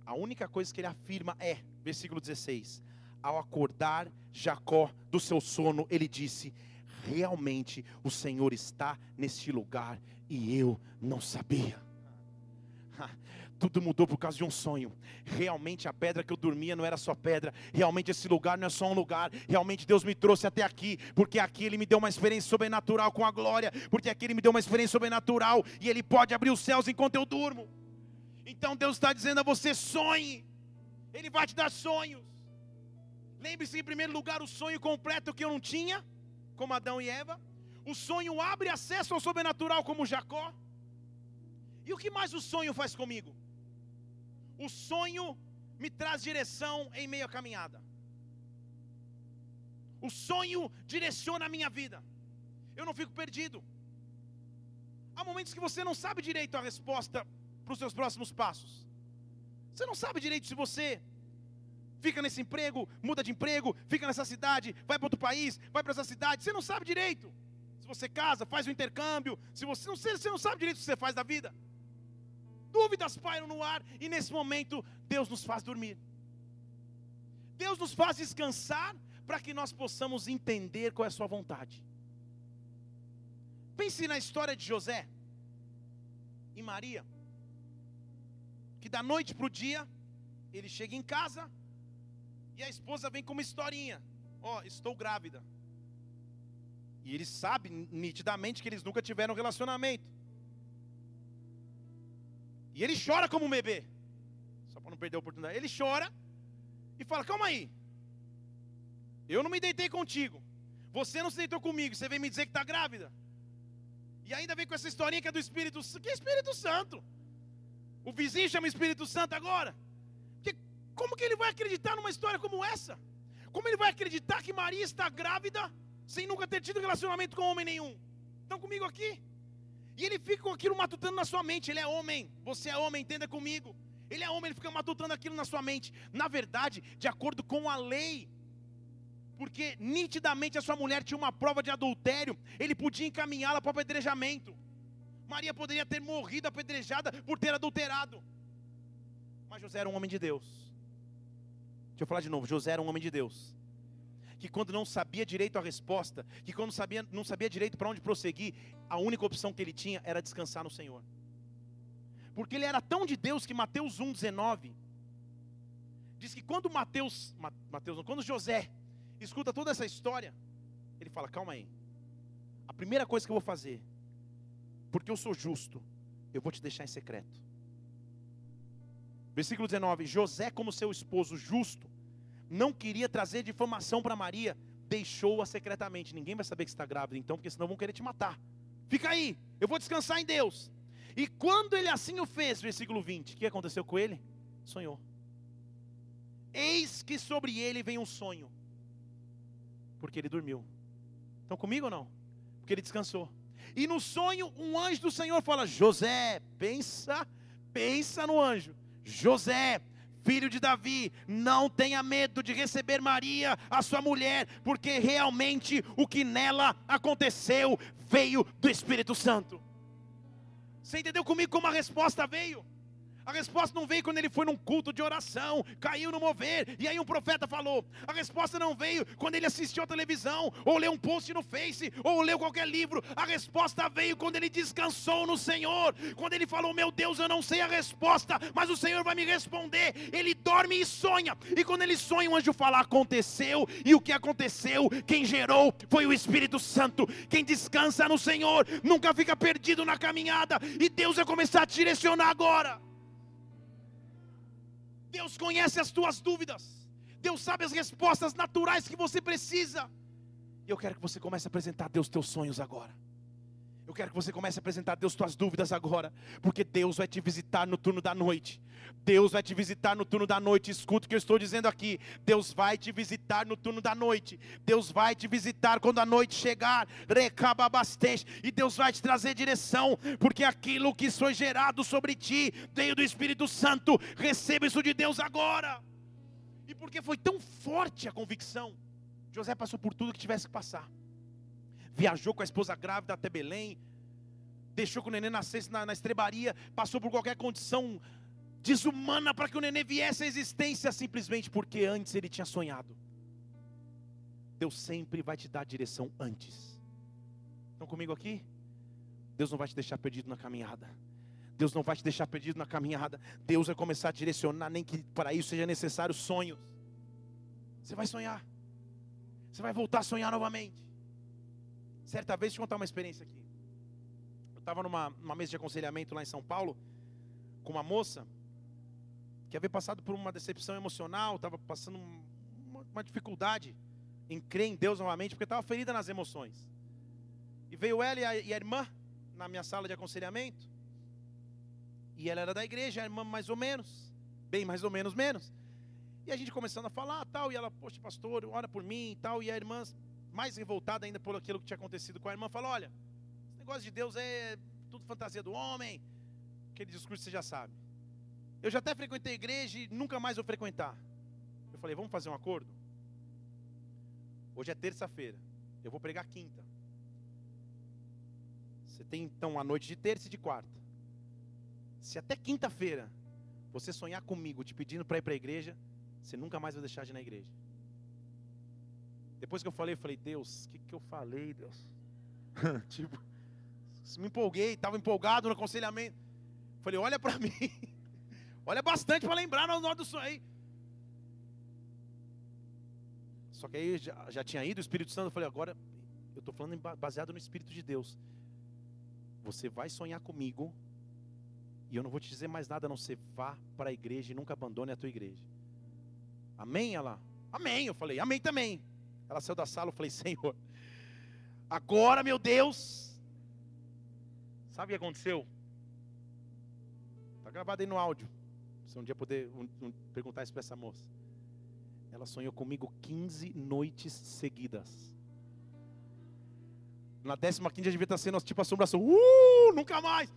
A única coisa que ele afirma é, versículo 16: Ao acordar Jacó do seu sono, ele disse: Realmente o Senhor está neste lugar e eu não sabia. Tudo mudou por causa de um sonho. Realmente a pedra que eu dormia não era só pedra. Realmente esse lugar não é só um lugar. Realmente Deus me trouxe até aqui, porque aqui Ele me deu uma experiência sobrenatural com a glória. Porque aqui Ele me deu uma experiência sobrenatural e Ele pode abrir os céus enquanto eu durmo. Então Deus está dizendo a você: sonhe. Ele vai te dar sonhos. Lembre-se em primeiro lugar o sonho completo que eu não tinha, como Adão e Eva. O sonho abre acesso ao sobrenatural, como Jacó. E o que mais o sonho faz comigo? O sonho me traz direção em meio à caminhada. O sonho direciona a minha vida. Eu não fico perdido. Há momentos que você não sabe direito a resposta para os seus próximos passos. Você não sabe direito se você fica nesse emprego, muda de emprego, fica nessa cidade, vai para outro país, vai para essa cidade. Você não sabe direito. Se você casa, faz o um intercâmbio. Se você não, você não sabe direito o que você faz da vida. Dúvidas pairam no ar e nesse momento Deus nos faz dormir. Deus nos faz descansar para que nós possamos entender qual é a sua vontade. Pense na história de José e Maria, que da noite para o dia, ele chega em casa e a esposa vem com uma historinha: Ó, oh, estou grávida. E ele sabe nitidamente que eles nunca tiveram relacionamento. E ele chora como um bebê, só para não perder a oportunidade. Ele chora e fala: Calma aí, eu não me deitei contigo, você não se deitou comigo, você vem me dizer que está grávida. E ainda vem com essa historinha que é do Espírito Santo. Que é Espírito Santo? O vizinho chama Espírito Santo agora. Porque como que ele vai acreditar numa história como essa? Como ele vai acreditar que Maria está grávida sem nunca ter tido relacionamento com homem nenhum? Estão comigo aqui? E ele fica com aquilo matutando na sua mente. Ele é homem, você é homem, entenda comigo. Ele é homem, ele fica matutando aquilo na sua mente. Na verdade, de acordo com a lei, porque nitidamente a sua mulher tinha uma prova de adultério, ele podia encaminhá-la para o apedrejamento. Maria poderia ter morrido apedrejada por ter adulterado. Mas José era um homem de Deus. Deixa eu falar de novo: José era um homem de Deus. Que quando não sabia direito a resposta, que quando sabia, não sabia direito para onde prosseguir, a única opção que ele tinha era descansar no Senhor. Porque ele era tão de Deus que Mateus 1,19 diz que quando Mateus, Mateus, quando José escuta toda essa história, ele fala: calma aí. A primeira coisa que eu vou fazer, porque eu sou justo, eu vou te deixar em secreto. Versículo 19: José, como seu esposo justo, não queria trazer difamação para Maria, deixou-a secretamente. Ninguém vai saber que está grávida, então, porque senão vão querer te matar. Fica aí, eu vou descansar em Deus. E quando ele assim o fez, versículo 20, o que aconteceu com ele? Sonhou. Eis que sobre ele vem um sonho porque ele dormiu. Estão comigo ou não? Porque ele descansou. E no sonho, um anjo do Senhor fala: José, pensa, pensa no anjo. José, filho de Davi, não tenha medo de receber Maria, a sua mulher, porque realmente o que nela aconteceu veio do Espírito Santo. Você entendeu comigo como a resposta veio? A resposta não veio quando ele foi num culto de oração, caiu no mover, e aí um profeta falou. A resposta não veio quando ele assistiu a televisão, ou leu um post no Face, ou leu qualquer livro. A resposta veio quando ele descansou no Senhor. Quando ele falou: Meu Deus, eu não sei a resposta, mas o Senhor vai me responder. Ele dorme e sonha, e quando ele sonha, o anjo fala: Aconteceu, e o que aconteceu, quem gerou foi o Espírito Santo. Quem descansa no Senhor nunca fica perdido na caminhada, e Deus vai começar a te direcionar agora. Deus conhece as tuas dúvidas. Deus sabe as respostas naturais que você precisa. E eu quero que você comece a apresentar a Deus teus sonhos agora. Eu quero que você comece a apresentar a Deus tuas dúvidas agora, porque Deus vai te visitar no turno da noite. Deus vai te visitar no turno da noite. Escuta o que eu estou dizendo aqui. Deus vai te visitar no turno da noite. Deus vai te visitar quando a noite chegar. Recababastej. E Deus vai te trazer direção, porque aquilo que foi gerado sobre ti veio do Espírito Santo. Receba isso de Deus agora. E porque foi tão forte a convicção, José passou por tudo que tivesse que passar viajou com a esposa grávida até Belém, deixou que o neném nascesse na, na estrebaria, passou por qualquer condição desumana para que o neném viesse à existência, simplesmente porque antes ele tinha sonhado. Deus sempre vai te dar direção antes. Estão comigo aqui? Deus não vai te deixar perdido na caminhada. Deus não vai te deixar perdido na caminhada. Deus vai começar a direcionar, nem que para isso seja necessário sonhos. Você vai sonhar. Você vai voltar a sonhar novamente. Certa vez, deixa eu contar uma experiência aqui. Eu estava numa, numa mesa de aconselhamento lá em São Paulo, com uma moça, que havia passado por uma decepção emocional, estava passando uma, uma, dificuldade em crer em Deus novamente, porque estava ferida nas emoções. E veio ela e a, e a irmã na minha sala de aconselhamento. E ela era da igreja, a irmã mais ou menos, bem mais ou menos menos. E a gente começando a falar tal, e ela, poxa, pastor, ora por mim e tal. E a irmã, mais revoltada ainda por aquilo que tinha acontecido com a irmã, falou: Olha, esse negócio de Deus é tudo fantasia do homem. Aquele discurso você já sabe. Eu já até frequentei a igreja e nunca mais vou frequentar. Eu falei: Vamos fazer um acordo? Hoje é terça-feira, eu vou pregar quinta. Você tem então a noite de terça e de quarta. Se até quinta-feira você sonhar comigo te pedindo para ir para a igreja, você nunca mais vai deixar de ir na igreja. Depois que eu falei, eu falei, Deus, o que, que eu falei, Deus? tipo, me empolguei, estava empolgado no aconselhamento. Falei, olha para mim. olha bastante para lembrar na hora do sonho aí. Só que aí já, já tinha ido o Espírito Santo. Eu falei, agora eu estou falando baseado no Espírito de Deus. Você vai sonhar comigo. E eu não vou te dizer mais nada, a não ser vá para a igreja e nunca abandone a tua igreja. Amém? Ela, amém. Eu falei, amém também. Ela saiu da sala, eu falei, Senhor, agora, meu Deus. Sabe o que aconteceu? Está gravado aí no áudio. Se um dia puder um, um, perguntar isso para essa moça. Ela sonhou comigo 15 noites seguidas. Na décima quinta devia estar sendo tipo assombração. Uh, nunca mais.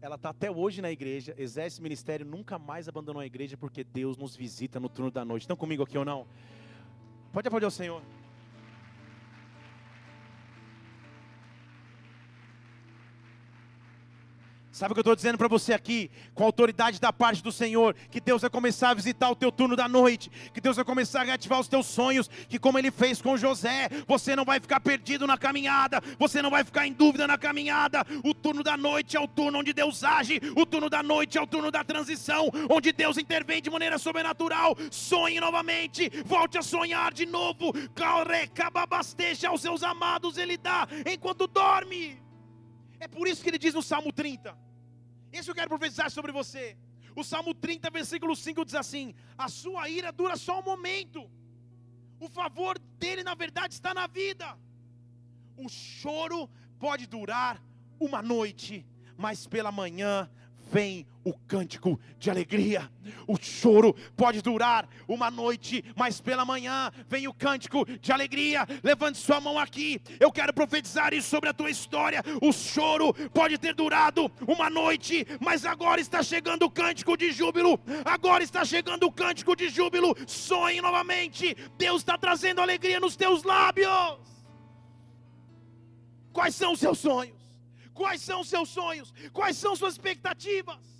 Ela está até hoje na igreja, exerce ministério, nunca mais abandonou a igreja, porque Deus nos visita no turno da noite. Estão comigo aqui ou não? Pode aplaudir o Senhor. Sabe o que eu estou dizendo para você aqui, com autoridade da parte do Senhor, que Deus vai começar a visitar o teu turno da noite, que Deus vai começar a reativar os teus sonhos, que como Ele fez com José, você não vai ficar perdido na caminhada, você não vai ficar em dúvida na caminhada. O turno da noite é o turno onde Deus age, o turno da noite é o turno da transição, onde Deus intervém de maneira sobrenatural. Sonhe novamente, volte a sonhar de novo. Cababasteja aos seus amados, Ele dá enquanto dorme. É por isso que ele diz no Salmo 30. Isso eu quero profetizar sobre você. O Salmo 30, versículo 5 diz assim: A sua ira dura só um momento, o favor dele, na verdade, está na vida. O choro pode durar uma noite, mas pela manhã vem o cântico de alegria. O choro pode durar uma noite, mas pela manhã vem o cântico de alegria. Levante sua mão aqui. Eu quero profetizar isso sobre a tua história. O choro pode ter durado uma noite, mas agora está chegando o cântico de júbilo. Agora está chegando o cântico de júbilo. Sonhe novamente. Deus está trazendo alegria nos teus lábios. Quais são os seus sonhos? Quais são os seus sonhos? Quais são suas expectativas?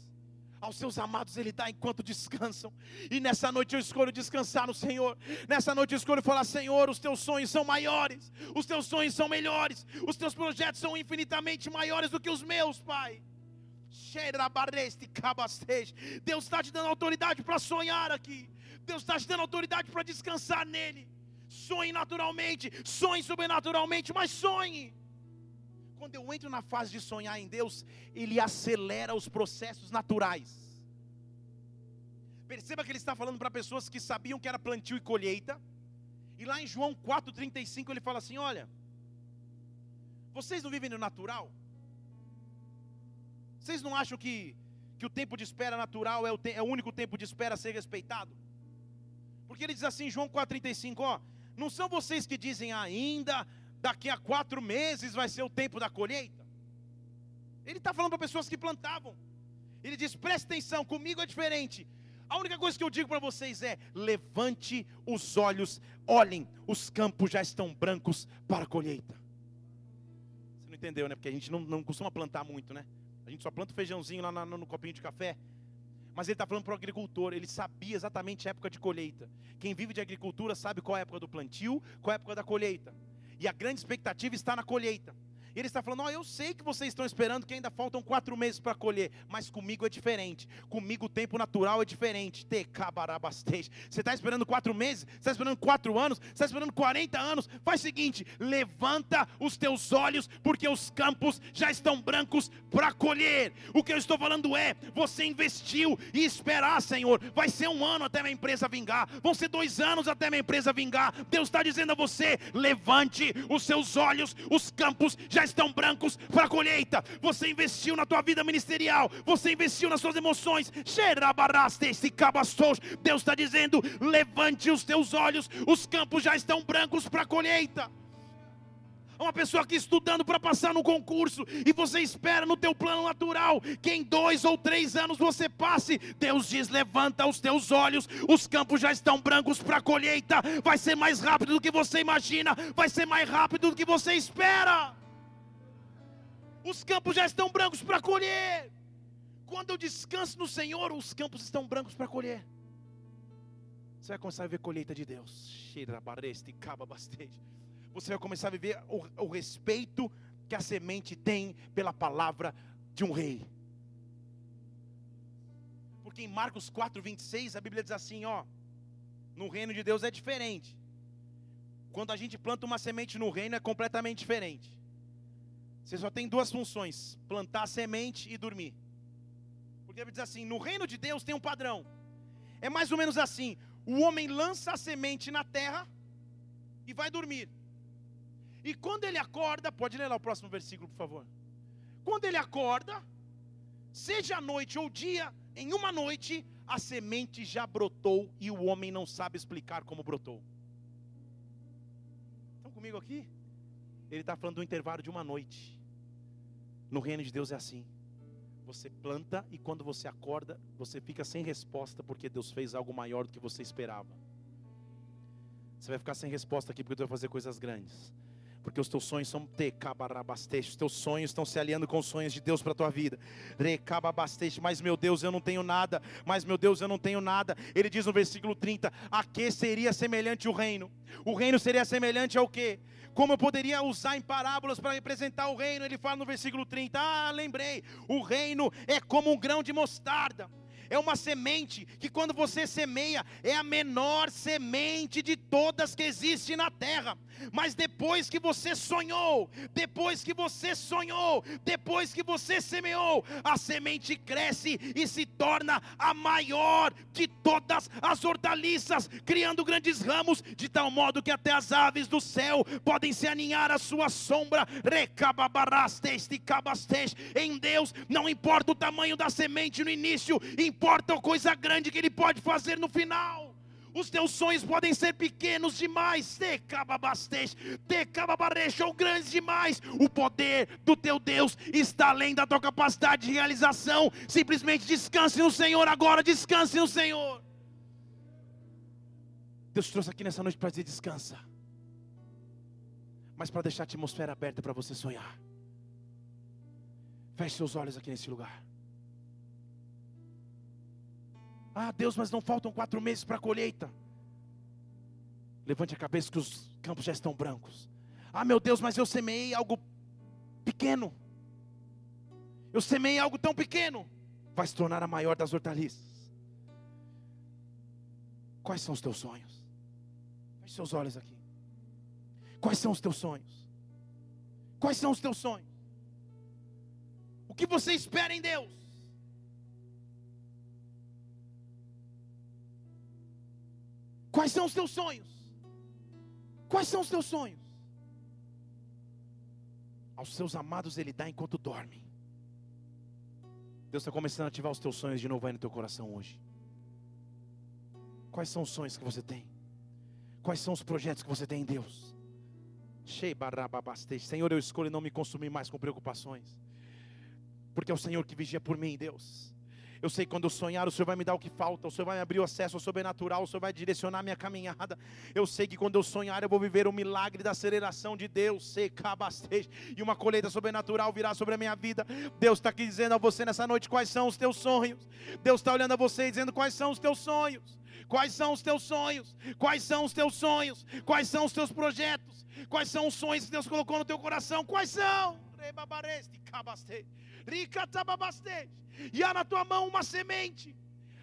Aos seus amados Ele dá enquanto descansam. E nessa noite eu escolho descansar no Senhor. Nessa noite eu escolho falar: Senhor, os teus sonhos são maiores, os teus sonhos são melhores, os teus projetos são infinitamente maiores do que os meus, Pai. Deus está te dando autoridade para sonhar aqui. Deus está te dando autoridade para descansar nele. Sonhe naturalmente, sonhe sobrenaturalmente, mas sonhe quando eu entro na fase de sonhar em Deus, Ele acelera os processos naturais. Perceba que Ele está falando para pessoas que sabiam que era plantio e colheita. E lá em João 4,35 ele fala assim: Olha, vocês não vivem no natural? Vocês não acham que, que o tempo de espera natural é o, te, é o único tempo de espera a ser respeitado? Porque ele diz assim, João 4,35: Ó, não são vocês que dizem ainda daqui a quatro meses vai ser o tempo da colheita. Ele está falando para pessoas que plantavam. Ele diz: preste atenção, comigo é diferente. A única coisa que eu digo para vocês é: levante os olhos, olhem, os campos já estão brancos para a colheita. Você não entendeu, né? Porque a gente não, não costuma plantar muito, né? A gente só planta o feijãozinho lá no, no copinho de café. Mas ele está falando para o agricultor, ele sabia exatamente a época de colheita. Quem vive de agricultura sabe qual é a época do plantio, qual é a época da colheita. E a grande expectativa está na colheita. E ele está falando: oh, eu sei que vocês estão esperando que ainda faltam quatro meses para colher, mas comigo é diferente. Comigo o tempo natural é diferente. Você está esperando quatro meses? Você está esperando quatro anos? Você está esperando 40 anos? Faz o seguinte: levanta os teus olhos, porque os campos já estão brancos para colher. O que eu estou falando é: você investiu e esperar, Senhor. Vai ser um ano até minha empresa vingar, vão ser dois anos até minha empresa vingar. Deus está dizendo a você: levante os seus olhos, os campos já já estão brancos para a colheita. Você investiu na tua vida ministerial, você investiu nas suas emoções. Deus está dizendo: levante os teus olhos, os campos já estão brancos para a colheita uma pessoa aqui estudando para passar no concurso, e você espera no teu plano natural que em dois ou três anos você passe. Deus diz: levanta os teus olhos, os campos já estão brancos para a colheita. Vai ser mais rápido do que você imagina, vai ser mais rápido do que você espera. Os campos já estão brancos para colher. Quando eu descanso no Senhor, os campos estão brancos para colher. Você vai começar a ver colheita de Deus. Você vai começar a viver o, o respeito que a semente tem pela palavra de um rei. Porque em Marcos 4, 26, a Bíblia diz assim: ó, no reino de Deus é diferente. Quando a gente planta uma semente no reino é completamente diferente. Você só tem duas funções: plantar semente e dormir. Porque ele diz assim: no reino de Deus tem um padrão. É mais ou menos assim: o homem lança a semente na terra e vai dormir. E quando ele acorda, pode ler lá o próximo versículo, por favor. Quando ele acorda, seja noite ou dia, em uma noite, a semente já brotou e o homem não sabe explicar como brotou. Estão comigo aqui? Ele está falando do intervalo de uma noite. No reino de Deus é assim. Você planta e quando você acorda, você fica sem resposta porque Deus fez algo maior do que você esperava. Você vai ficar sem resposta aqui porque Deus vai fazer coisas grandes. Porque os teus sonhos são tecabarabasteixe. Os teus sonhos estão se aliando com os sonhos de Deus para a tua vida. Recababasteixe. Mas meu Deus, eu não tenho nada. Mas meu Deus, eu não tenho nada. Ele diz no versículo 30: A que seria semelhante o reino? O reino seria semelhante ao que? Como eu poderia usar em parábolas para representar o reino? Ele fala no versículo 30: Ah, lembrei. O reino é como um grão de mostarda é uma semente que quando você semeia, é a menor semente de todas que existe na terra. Mas depois que você sonhou, depois que você sonhou, depois que você semeou, a semente cresce e se torna a maior de todas as hortaliças, criando grandes ramos, de tal modo que até as aves do céu podem se aninhar à sua sombra. Em Deus, não importa o tamanho da semente no início, importa a coisa grande que Ele pode fazer no final. Os teus sonhos podem ser pequenos demais, ou grandes demais. O poder do teu Deus está além da tua capacidade de realização. Simplesmente descanse no Senhor agora, descanse no Senhor. Deus te trouxe aqui nessa noite para dizer descansa. Mas para deixar a atmosfera aberta para você sonhar. Feche seus olhos aqui nesse lugar. Ah, Deus, mas não faltam quatro meses para a colheita. Levante a cabeça que os campos já estão brancos. Ah, meu Deus, mas eu semeei algo pequeno. Eu semeei algo tão pequeno. Vai se tornar a maior das hortaliças. Quais são os teus sonhos? Feche seus olhos aqui. Quais são os teus sonhos? Quais são os teus sonhos? O que você espera em Deus? Quais são os teus sonhos? Quais são os teus sonhos? Aos seus amados ele dá enquanto dormem. Deus está começando a ativar os teus sonhos de novo aí no teu coração hoje. Quais são os sonhos que você tem? Quais são os projetos que você tem em Deus? Senhor, eu escolho não me consumir mais com preocupações, porque é o Senhor que vigia por mim, Deus. Eu sei quando eu sonhar, o Senhor vai me dar o que falta, o Senhor vai me abrir o acesso ao sobrenatural, o Senhor vai direcionar a minha caminhada. Eu sei que quando eu sonhar, eu vou viver o milagre da aceleração de Deus, seca e uma colheita sobrenatural virá sobre a minha vida. Deus está aqui dizendo a você nessa noite quais são os teus sonhos. Deus está olhando a você e dizendo quais são os teus sonhos. Quais são os teus sonhos? Quais são os teus sonhos? Quais são os teus projetos? Quais são os sonhos que Deus colocou no teu coração? Quais são? E há na tua mão uma semente.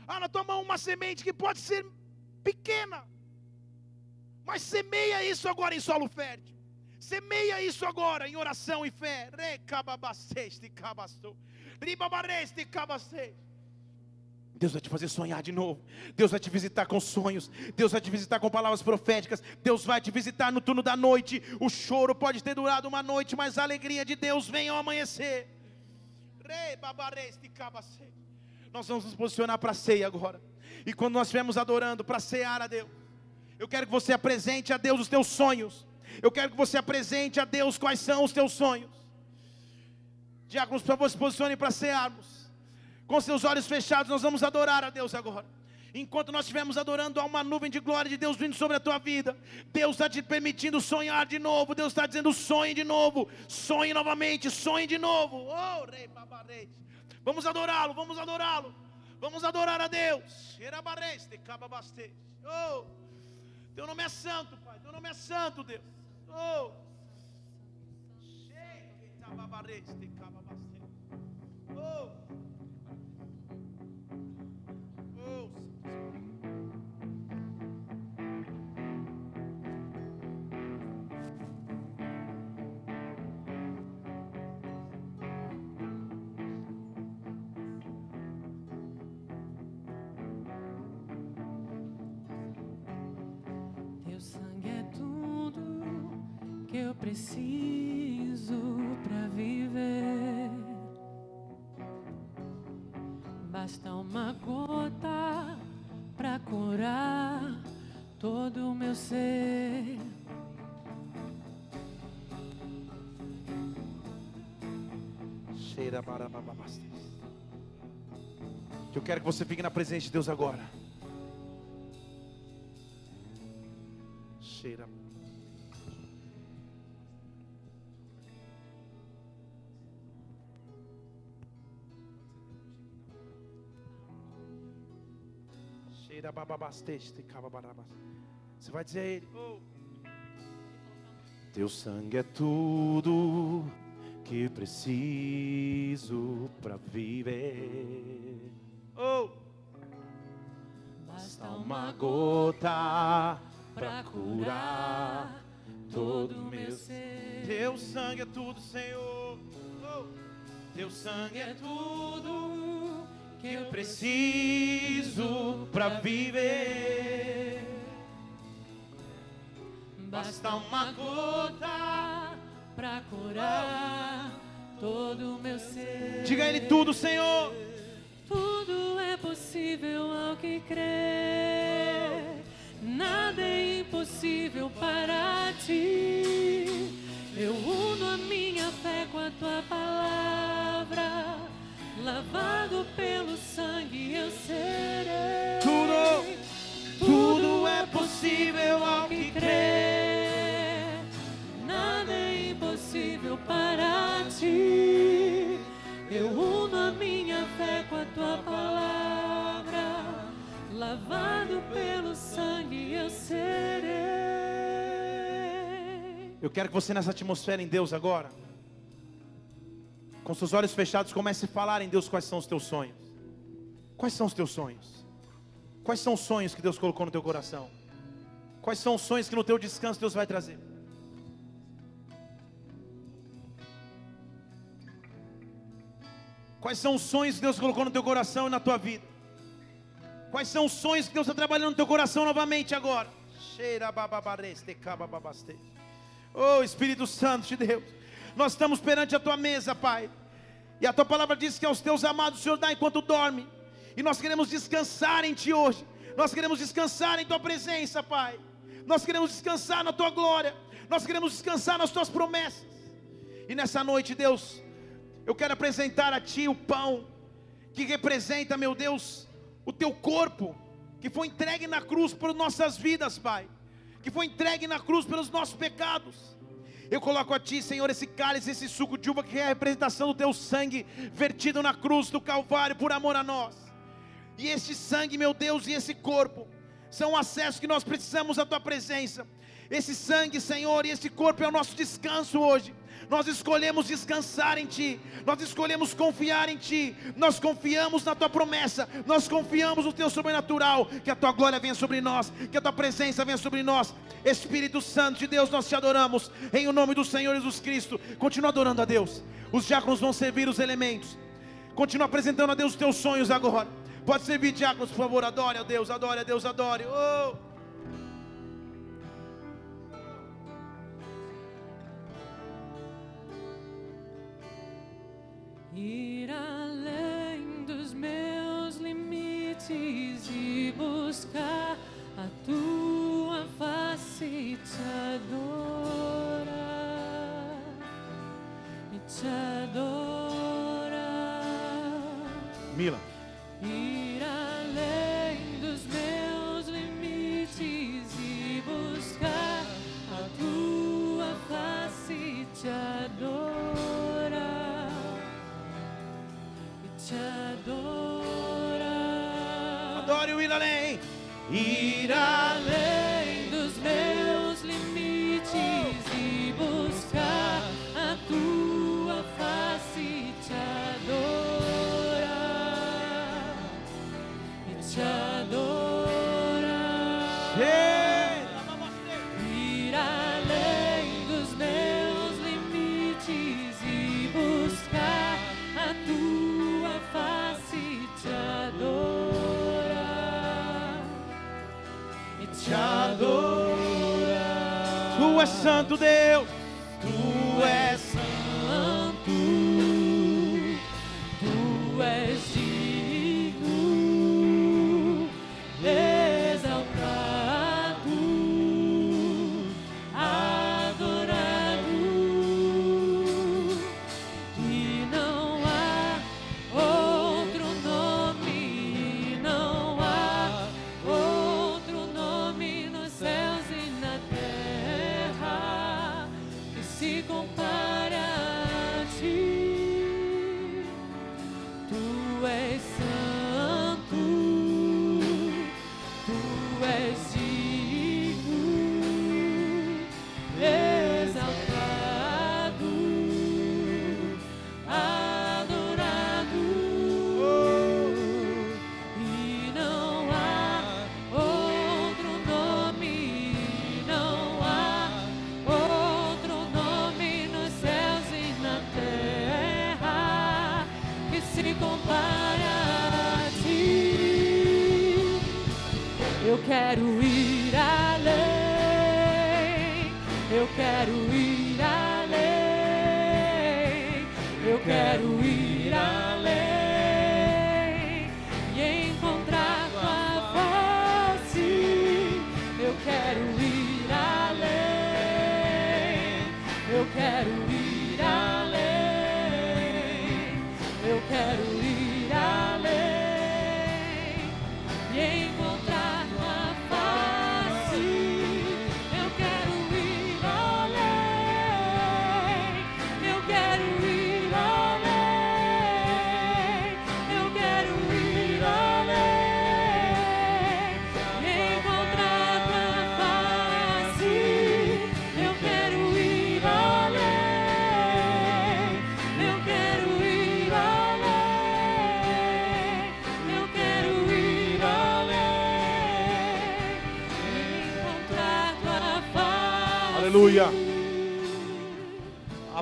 Há na tua mão uma semente que pode ser pequena. Mas semeia isso agora em solo fértil. Semeia isso agora em oração e fé. Deus vai te fazer sonhar de novo. Deus vai te visitar com sonhos. Deus vai te visitar com palavras proféticas. Deus vai te visitar no turno da noite. O choro pode ter durado uma noite, mas a alegria de Deus vem ao amanhecer. Nós vamos nos posicionar para a ceia agora. E quando nós estivermos adorando para cear a Deus, eu quero que você apresente a Deus os teus sonhos. Eu quero que você apresente a Deus quais são os teus sonhos. Diáconos, por favor, se posicione para cearmos. Com seus olhos fechados, nós vamos adorar a Deus agora. Enquanto nós estivermos adorando, há uma nuvem de glória de Deus vindo sobre a tua vida. Deus está te permitindo sonhar de novo. Deus está dizendo: sonhe de novo, sonhe novamente, sonhe de novo. Oh, rei, babarei. Vamos adorá-lo, vamos adorá-lo. Vamos adorar a Deus. Oh, teu nome é santo, Pai. Teu nome é santo, Deus. Oh, oh. Preciso para viver. Basta uma gota para curar todo o meu ser. Cheira Eu quero que você fique na presença de Deus agora. Você vai dizer a ele: oh. Teu sangue é tudo que preciso para viver. Oh. Basta uma gota para curar todo o meu ser. Teu sangue é tudo, Senhor. Oh. Teu sangue é tudo que eu preciso para viver. Basta uma gota para curar todo o meu ser. Diga a Ele tudo, Senhor. Tudo é possível ao que crê. Nada é impossível para ti. Eu uno a minha lavado pelo sangue eu serei. Tudo, tudo é possível ao que crê. Nada é impossível para ti. Eu uno a minha fé com a tua palavra. Lavado pelo sangue eu serei. Eu quero que você nessa atmosfera em Deus agora com seus olhos fechados, comece a falar em Deus quais são os teus sonhos. Quais são os teus sonhos? Quais são os sonhos que Deus colocou no teu coração? Quais são os sonhos que no teu descanso Deus vai trazer? Quais são os sonhos que Deus colocou no teu coração e na tua vida? Quais são os sonhos que Deus está trabalhando no teu coração novamente agora? Oh Espírito Santo de Deus, nós estamos perante a tua mesa, Pai. E a tua palavra diz que aos teus amados o Senhor dá enquanto dorme. E nós queremos descansar em Ti hoje. Nós queremos descansar em Tua presença, Pai. Nós queremos descansar na Tua glória. Nós queremos descansar nas Tuas promessas. E nessa noite, Deus, eu quero apresentar a Ti o pão que representa, meu Deus, o Teu corpo, que foi entregue na cruz por nossas vidas, Pai. Que foi entregue na cruz pelos nossos pecados eu coloco a Ti, Senhor, esse cálice, esse suco de uva que é a representação do Teu sangue vertido na cruz do Calvário por amor a nós. E esse sangue, meu Deus, e esse corpo são o acesso que nós precisamos à tua presença. Esse sangue, Senhor, e esse corpo é o nosso descanso hoje. Nós escolhemos descansar em Ti, nós escolhemos confiar em Ti, nós confiamos na Tua promessa, nós confiamos no Teu sobrenatural, que a Tua glória venha sobre nós, que a Tua presença venha sobre nós. Espírito Santo de Deus, nós te adoramos, em o nome do Senhor Jesus Cristo. Continua adorando a Deus, os diáconos vão servir os elementos, continua apresentando a Deus os teus sonhos agora. Pode servir, diáconos, por favor, adore a Deus, adore a Deus, adore. Oh. Ir além dos meus limites e buscar a tua face e te adorar e te adorar. Mila. Santo Deus. Quero ir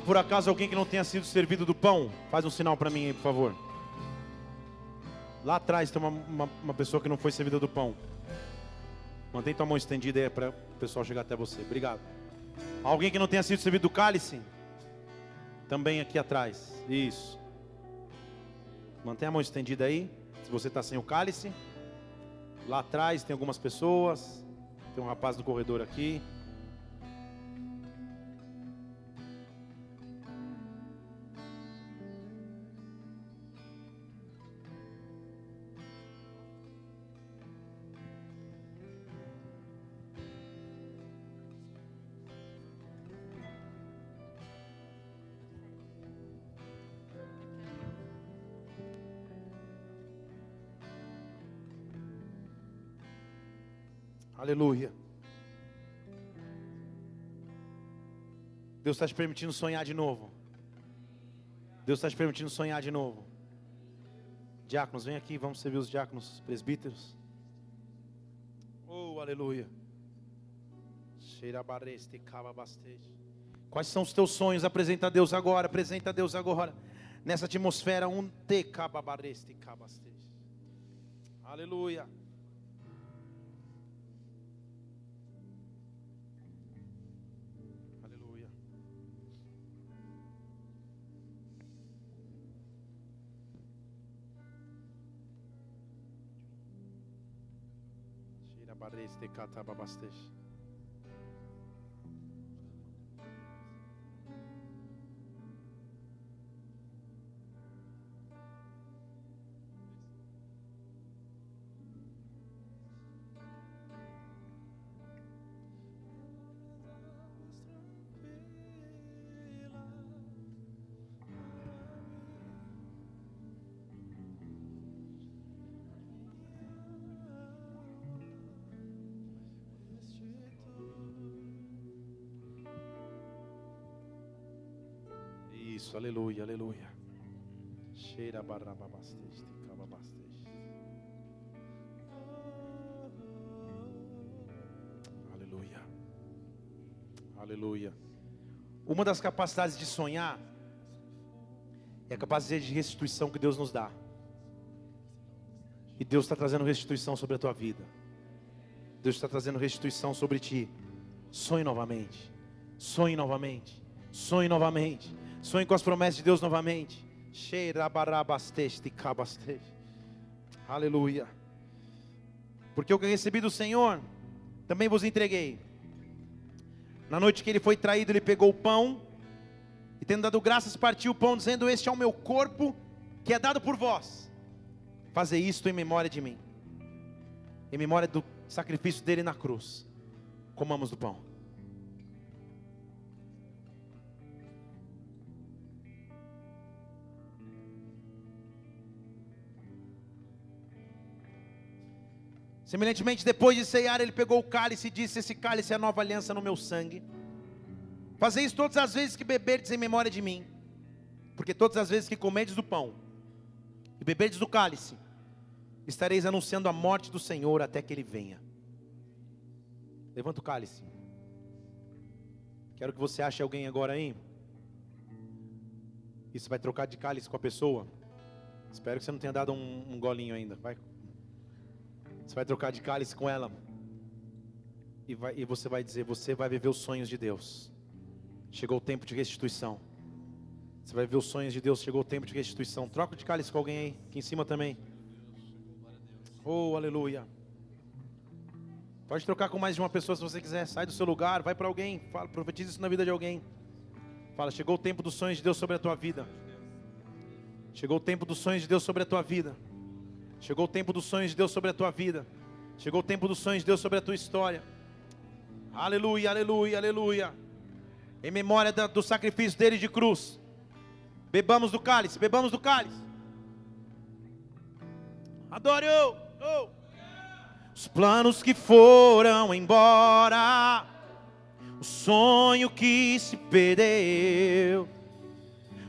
por acaso alguém que não tenha sido servido do pão? Faz um sinal para mim aí, por favor. Lá atrás tem uma, uma, uma pessoa que não foi servida do pão. Mantém tua mão estendida aí para o pessoal chegar até você. Obrigado. Alguém que não tenha sido servido do cálice? Também aqui atrás. Isso. Mantém a mão estendida aí. Se você está sem o cálice. Lá atrás tem algumas pessoas. Tem um rapaz no corredor aqui. Aleluia. Deus está te permitindo sonhar de novo. Deus está te permitindo sonhar de novo. Diáconos, vem aqui, vamos servir os diáconos presbíteros. Oh, aleluia. Quais são os teus sonhos? Apresenta a Deus agora, apresenta a Deus agora. Nessa atmosfera, um te cababareste. Aleluia. Aleluia. Shira bareste Isso, aleluia, aleluia. Cheira barrababasteste, cababasteste. Aleluia. Aleluia. Uma das capacidades de sonhar é a capacidade de restituição que Deus nos dá. E Deus está trazendo restituição sobre a tua vida. Deus está trazendo restituição sobre ti. Sonhe novamente. Sonhe novamente. Sonhe novamente. Sonhe com as promessas de Deus novamente. Aleluia. Porque o que recebi do Senhor, também vos entreguei. Na noite que ele foi traído, ele pegou o pão e, tendo dado graças, partiu o pão, dizendo: Este é o meu corpo que é dado por vós. Fazer isto em memória de mim, em memória do sacrifício dele na cruz. Comamos do pão. Semelhantemente, depois de ceiar, ele pegou o cálice e disse: Esse cálice é a nova aliança no meu sangue. Fazei isso todas as vezes que beberdes em memória de mim, porque todas as vezes que comerdes do pão e beberdes do cálice, estareis anunciando a morte do Senhor até que ele venha. Levanta o cálice. Quero que você ache alguém agora aí. E você vai trocar de cálice com a pessoa. Espero que você não tenha dado um, um golinho ainda. Vai, você vai trocar de cálice com ela. E, vai, e você vai dizer: Você vai viver os sonhos de Deus. Chegou o tempo de restituição. Você vai ver os sonhos de Deus. Chegou o tempo de restituição. Troca de cálice com alguém aí. Aqui em cima também. Oh, aleluia. Pode trocar com mais de uma pessoa se você quiser. Sai do seu lugar, vai para alguém. Fala, profetiza isso na vida de alguém. Fala, chegou o tempo dos sonhos de Deus sobre a tua vida. Chegou o tempo dos sonhos de Deus sobre a tua vida. Chegou o tempo dos sonhos de Deus sobre a tua vida. Chegou o tempo dos sonhos de Deus sobre a tua história. Aleluia, aleluia, aleluia. Em memória do sacrifício dele de cruz. Bebamos do cálice, bebamos do cálice. Adore oh, oh. Os planos que foram embora. O sonho que se perdeu.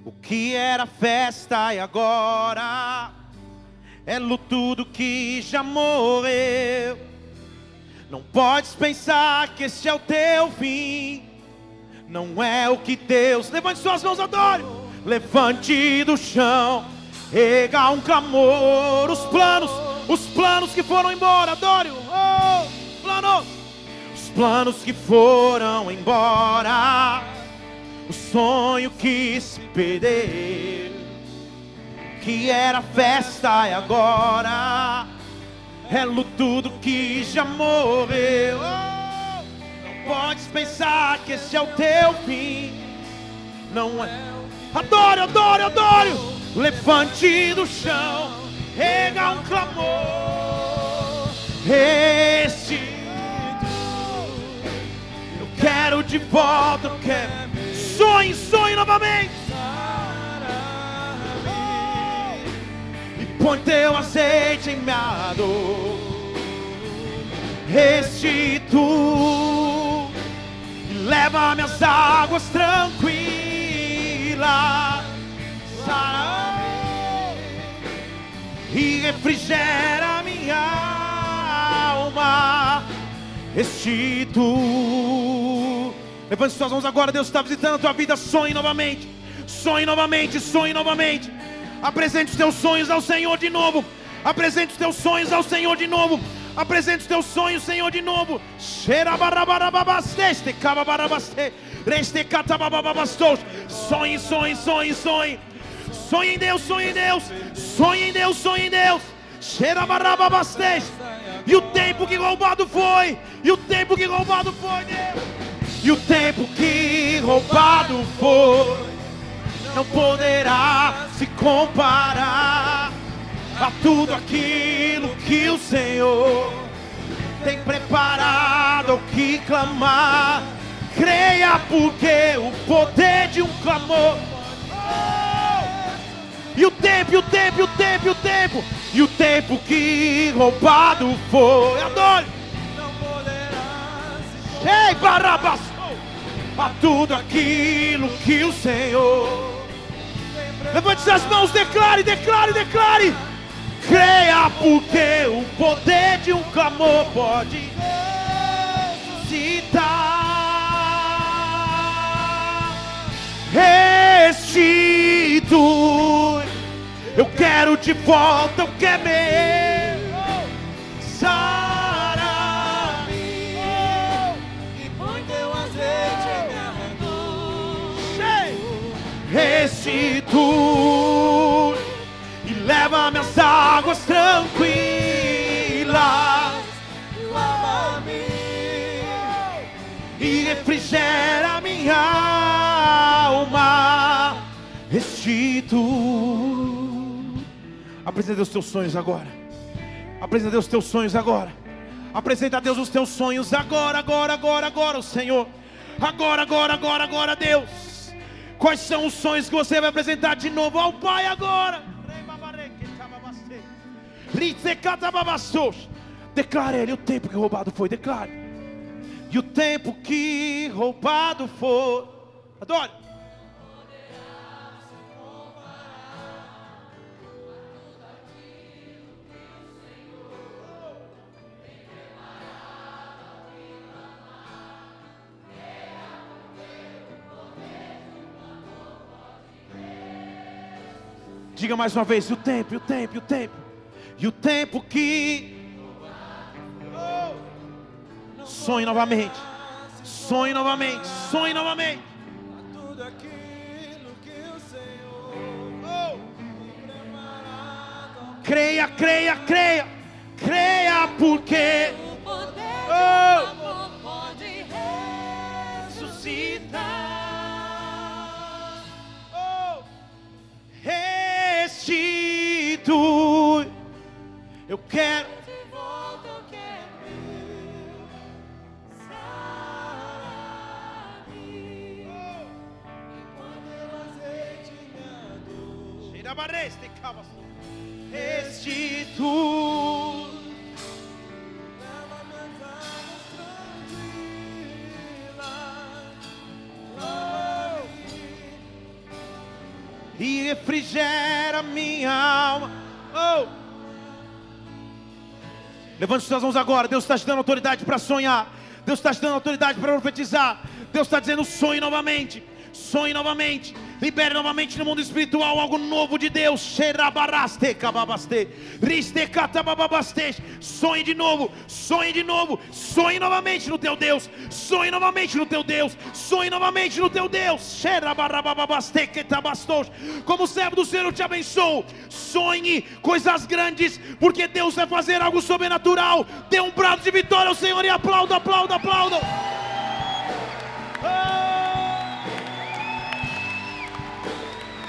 O que era festa e agora é tudo que já morreu. Não podes pensar que este é o teu fim. Não é o que Deus. Levante suas mãos, adore. Levante do chão. Rega um clamor. Os planos, os planos que foram embora, adore. Oh, planos. Os planos que foram embora. O sonho que se perdeu que era festa e agora é tudo que já morreu. Oh, não podes pensar que esse é o teu fim. Não é. Adore, adore, adore. Levante do chão, rega um clamor. Este eu quero de volta, eu quero. Sonhe, sonhe novamente. Põe teu azeite em minha dor. restitui leva-me às águas tranquilas. E refrigera minha alma. Restitui. Levante suas mãos agora, Deus está visitando a tua vida. Sonhe novamente, sonhe novamente, sonhe novamente. Apresente os teus sonhos ao Senhor de novo. Apresente os teus sonhos ao Senhor de novo. Apresente os teus sonhos, Senhor, de novo. Sonhe, sonhe, sonhe, sonhe. Sonhe em Deus, sonhe em Deus. Sonhe em Deus, sonhe em Deus. E o tempo que roubado foi. E o tempo que roubado foi, Deus. E o tempo que roubado foi. Não poderá se comparar a tudo aquilo que o Senhor tem preparado ao que clamar. Creia, porque o poder de um clamor. E o tempo, e o tempo, e o tempo, e o tempo, e o tempo que roubado foi. Adore. Não poderá. Ei, Barabas. A tudo aquilo que o Senhor. Levante as mãos, declare, declare, declare. Creia, porque o poder de um clamor pode citar. Restitui. Eu quero de volta o que é meu. Sara-me. Restitui e leva-me às águas tranquilas. Lava-me. e refrigera minha alma. Restitui. Apresenta os teus sonhos agora. Apresenta os teus sonhos agora. Apresenta a Deus os teus sonhos agora, agora, agora, agora, o Senhor. Agora, agora, agora, agora, Deus. Quais são os sonhos que você vai apresentar de novo ao Pai agora? Declare Ele o tempo que roubado foi. Declare. E o tempo que roubado foi. Adore. Diga mais uma vez, e o tempo, o tempo, o tempo. E o tempo que. Sonhe novamente. Sonhe novamente. Sonhe novamente. Tudo aquilo que o Senhor Creia, creia, creia. Creia, porque O poder Oh. do amor pode ressuscitar. Águas tranquilas. Lava-me. e refrigera minha alma. Oh! Levante suas mãos agora. Deus está te dando autoridade para sonhar. Deus está te dando autoridade para profetizar. Deus está dizendo: sonhe novamente. Sonhe novamente. Libere novamente no mundo espiritual algo novo de Deus. Xerabaraste, kababaste, ristekatabababaste. Sonhe de novo, sonhe de novo, sonhe novamente no teu Deus. Sonhe novamente no teu Deus. Sonhe novamente no teu Deus. Xerabarababaste, ketabastos. Como servo do Senhor eu te abençoo. Sonhe coisas grandes, porque Deus vai fazer algo sobrenatural. Dê um brado de vitória ao Senhor e aplauda, aplauda, aplauda. Oh!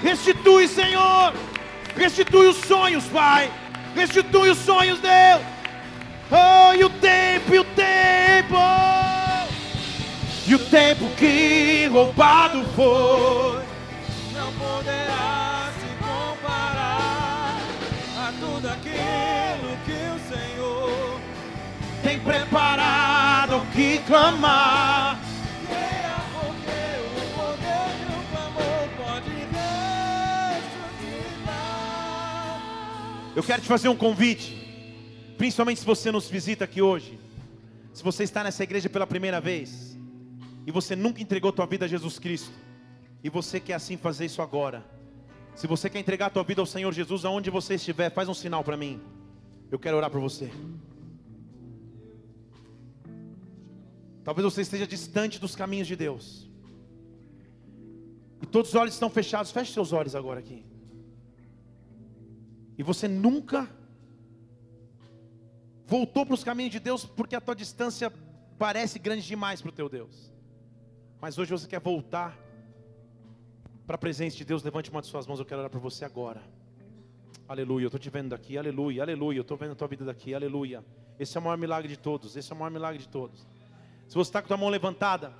Restitui, Senhor. Restitui os sonhos, Pai. Restitui os sonhos, Deus. Oh, e o tempo, e o tempo. E o tempo que roubado foi. não poderá se comparar a tudo aquilo que o Senhor Tem preparado Eu quero te fazer um convite, principalmente se você nos visita aqui hoje. Se você está nessa igreja pela primeira vez e você nunca entregou tua vida a Jesus Cristo, e você quer assim fazer isso agora. Se você quer entregar tua vida ao Senhor Jesus, aonde você estiver, faz um sinal para mim. Eu quero orar por você. Talvez você esteja distante dos caminhos de Deus. E todos os olhos estão fechados. Feche seus olhos agora aqui. E você nunca voltou para os caminhos de Deus porque a tua distância parece grande demais para o teu Deus. Mas hoje você quer voltar para a presença de Deus. Levante uma de suas mãos, eu quero orar por você agora. Aleluia, eu estou te vendo daqui, aleluia, aleluia, eu estou vendo a tua vida daqui, aleluia. Esse é o maior milagre de todos, esse é o maior milagre de todos. Se você está com a tua mão levantada,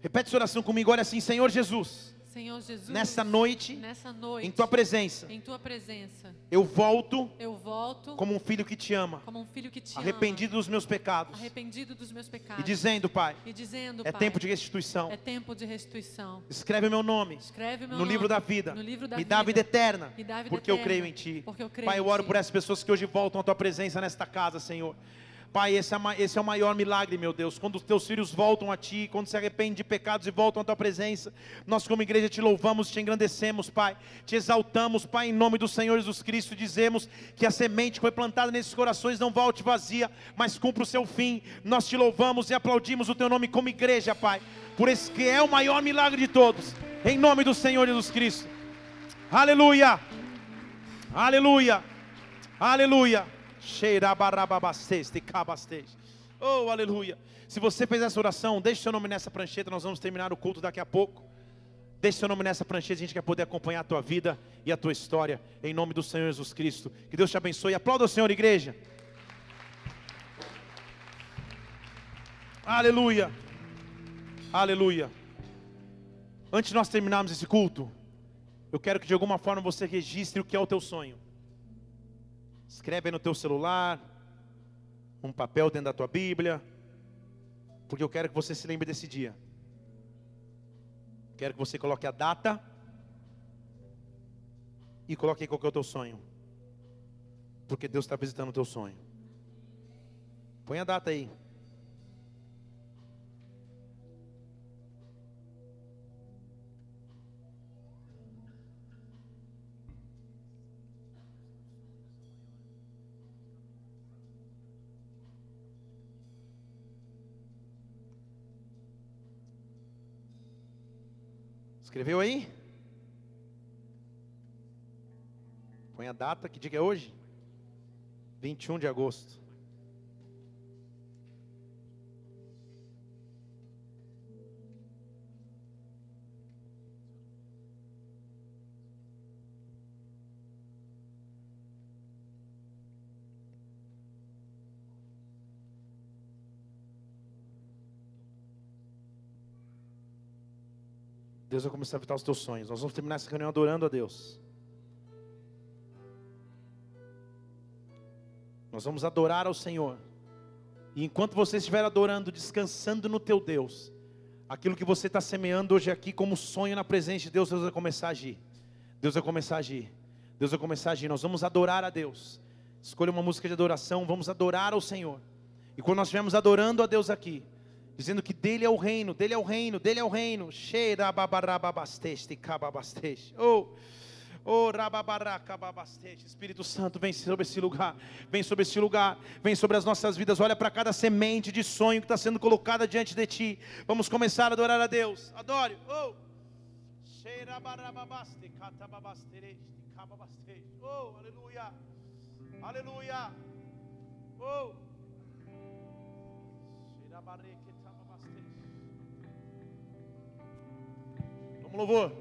repete essa oração comigo, olha assim, Senhor Jesus. Senhor Jesus, nessa noite, nessa noite, em tua presença, em tua presença, eu volto, eu volto, como um filho que te ama, como um filho que te arrependido ama, dos meus pecados, arrependido dos meus pecados, e dizendo, Pai, e dizendo, é pai, tempo de restituição, é tempo de restituição. Escreve meu nome, escreve meu no nome, livro da vida, no livro da me vida, dá vida eterna, vida porque eterna, eu creio em Ti, porque eu creio Pai, eu oro por essas pessoas que hoje voltam à Tua presença nesta casa, Senhor. Pai, esse é, esse é, o maior milagre, meu Deus. Quando os teus filhos voltam a Ti, quando se arrependem de pecados e voltam à Tua presença, nós, como igreja, te louvamos, te engrandecemos, Pai, te exaltamos, Pai, em nome do Senhor Jesus Cristo. Dizemos que a semente que foi plantada nesses corações não volte vazia, mas cumpra o seu fim. Nós te louvamos e aplaudimos o Teu nome como igreja, Pai, por esse que é o maior milagre de todos, em nome do Senhor Jesus Cristo. Aleluia, aleluia, aleluia. Oh, aleluia. Se você fez essa oração, deixe seu nome nessa prancheta. Nós vamos terminar o culto daqui a pouco. Deixe seu nome nessa prancheta. A gente quer poder acompanhar a tua vida e a tua história. Em nome do Senhor Jesus Cristo. Que Deus te abençoe. Aplauda o Senhor, igreja. Aleluia. Aleluia. Antes de nós terminarmos esse culto, eu quero que de alguma forma você registre o que é o teu sonho. Escreve aí no teu celular, um papel dentro da tua Bíblia, porque eu quero que você se lembre desse dia. Quero que você coloque a data e coloque qual é o teu sonho, porque Deus está visitando o teu sonho. Põe a data aí. Escreveu aí? Põe a data, que dia é hoje? 21 de agosto. Deus vai começar a evitar os teus sonhos. Nós vamos terminar essa reunião adorando a Deus. Nós vamos adorar ao Senhor. E enquanto você estiver adorando, descansando no teu Deus, aquilo que você está semeando hoje aqui como sonho na presença de Deus, Deus vai começar a agir. Deus vai começar a agir. Deus vai começar a agir. Nós vamos adorar a Deus. Escolha uma música de adoração, vamos adorar ao Senhor. E quando nós estivermos adorando a Deus aqui, dizendo que dele é o reino, dele é o reino, dele é o reino. Cheira babarababasteste, cababasteste. Oh, oh. Espírito Santo, vem sobre esse lugar, vem sobre esse lugar, vem sobre as nossas vidas. Olha para cada semente de sonho que está sendo colocada diante de ti. Vamos começar a adorar a Deus. Adore. Oh. Oh, aleluia, aleluia. Oh. Vamos louvor.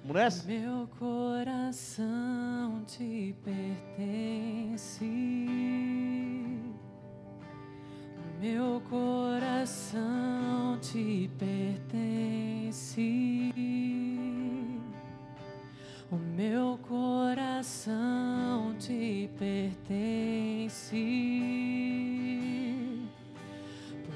Vamos nessa? Meu coração te pertence. Meu coração te pertence. O meu coração te pertence.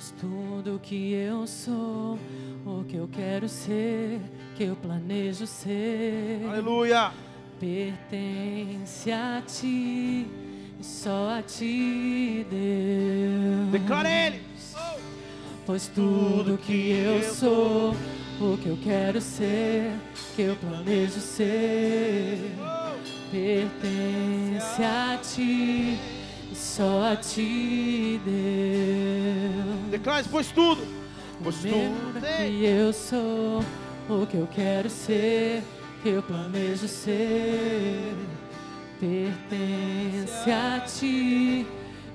Pois tudo que eu sou, o que eu quero ser, que eu planejo ser. Aleluia. Pertence a ti, e só a ti, Deus. Declara Ele. Pois tudo que eu sou, o que eu quero ser, que eu planejo ser, pertence a ti, só a ti, Deus. Declara, pois tudo. Pois tudo. que eu sou o que eu quero ser, que eu planejo ser, pertence a ti,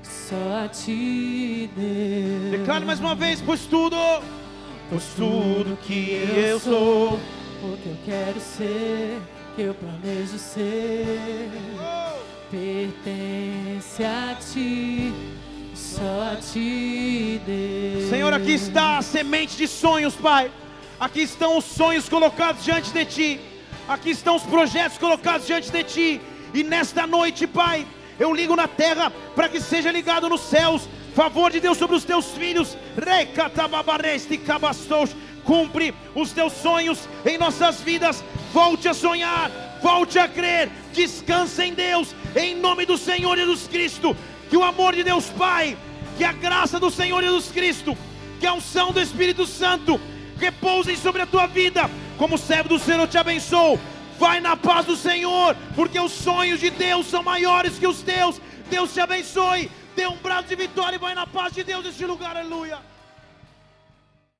só a ti, Deus. Declare mais uma vez, pois tudo. Pois tudo que eu sou. o que eu quero ser, que eu planejo ser, pertence a ti, só a ti, Deus. Senhor, aqui está a semente de sonhos, Pai. Aqui estão os sonhos colocados diante de Ti. Aqui estão os projetos colocados diante de Ti. E nesta noite, Pai, eu ligo na terra para que seja ligado nos céus. Favor de Deus sobre os teus filhos. Cabastos. Cumpre os teus sonhos em nossas vidas. Volte a sonhar, volte a crer. Descansa em Deus, em nome do Senhor Jesus Cristo. Que o amor de Deus Pai, que a graça do Senhor Jesus Cristo, que a unção do Espírito Santo repousem sobre a tua vida. Como servo do Senhor eu te abençoo. Vai na paz do Senhor, porque os sonhos de Deus são maiores que os teus. Deus te abençoe. Dê um braço de vitória e vai na paz de Deus neste lugar. Aleluia.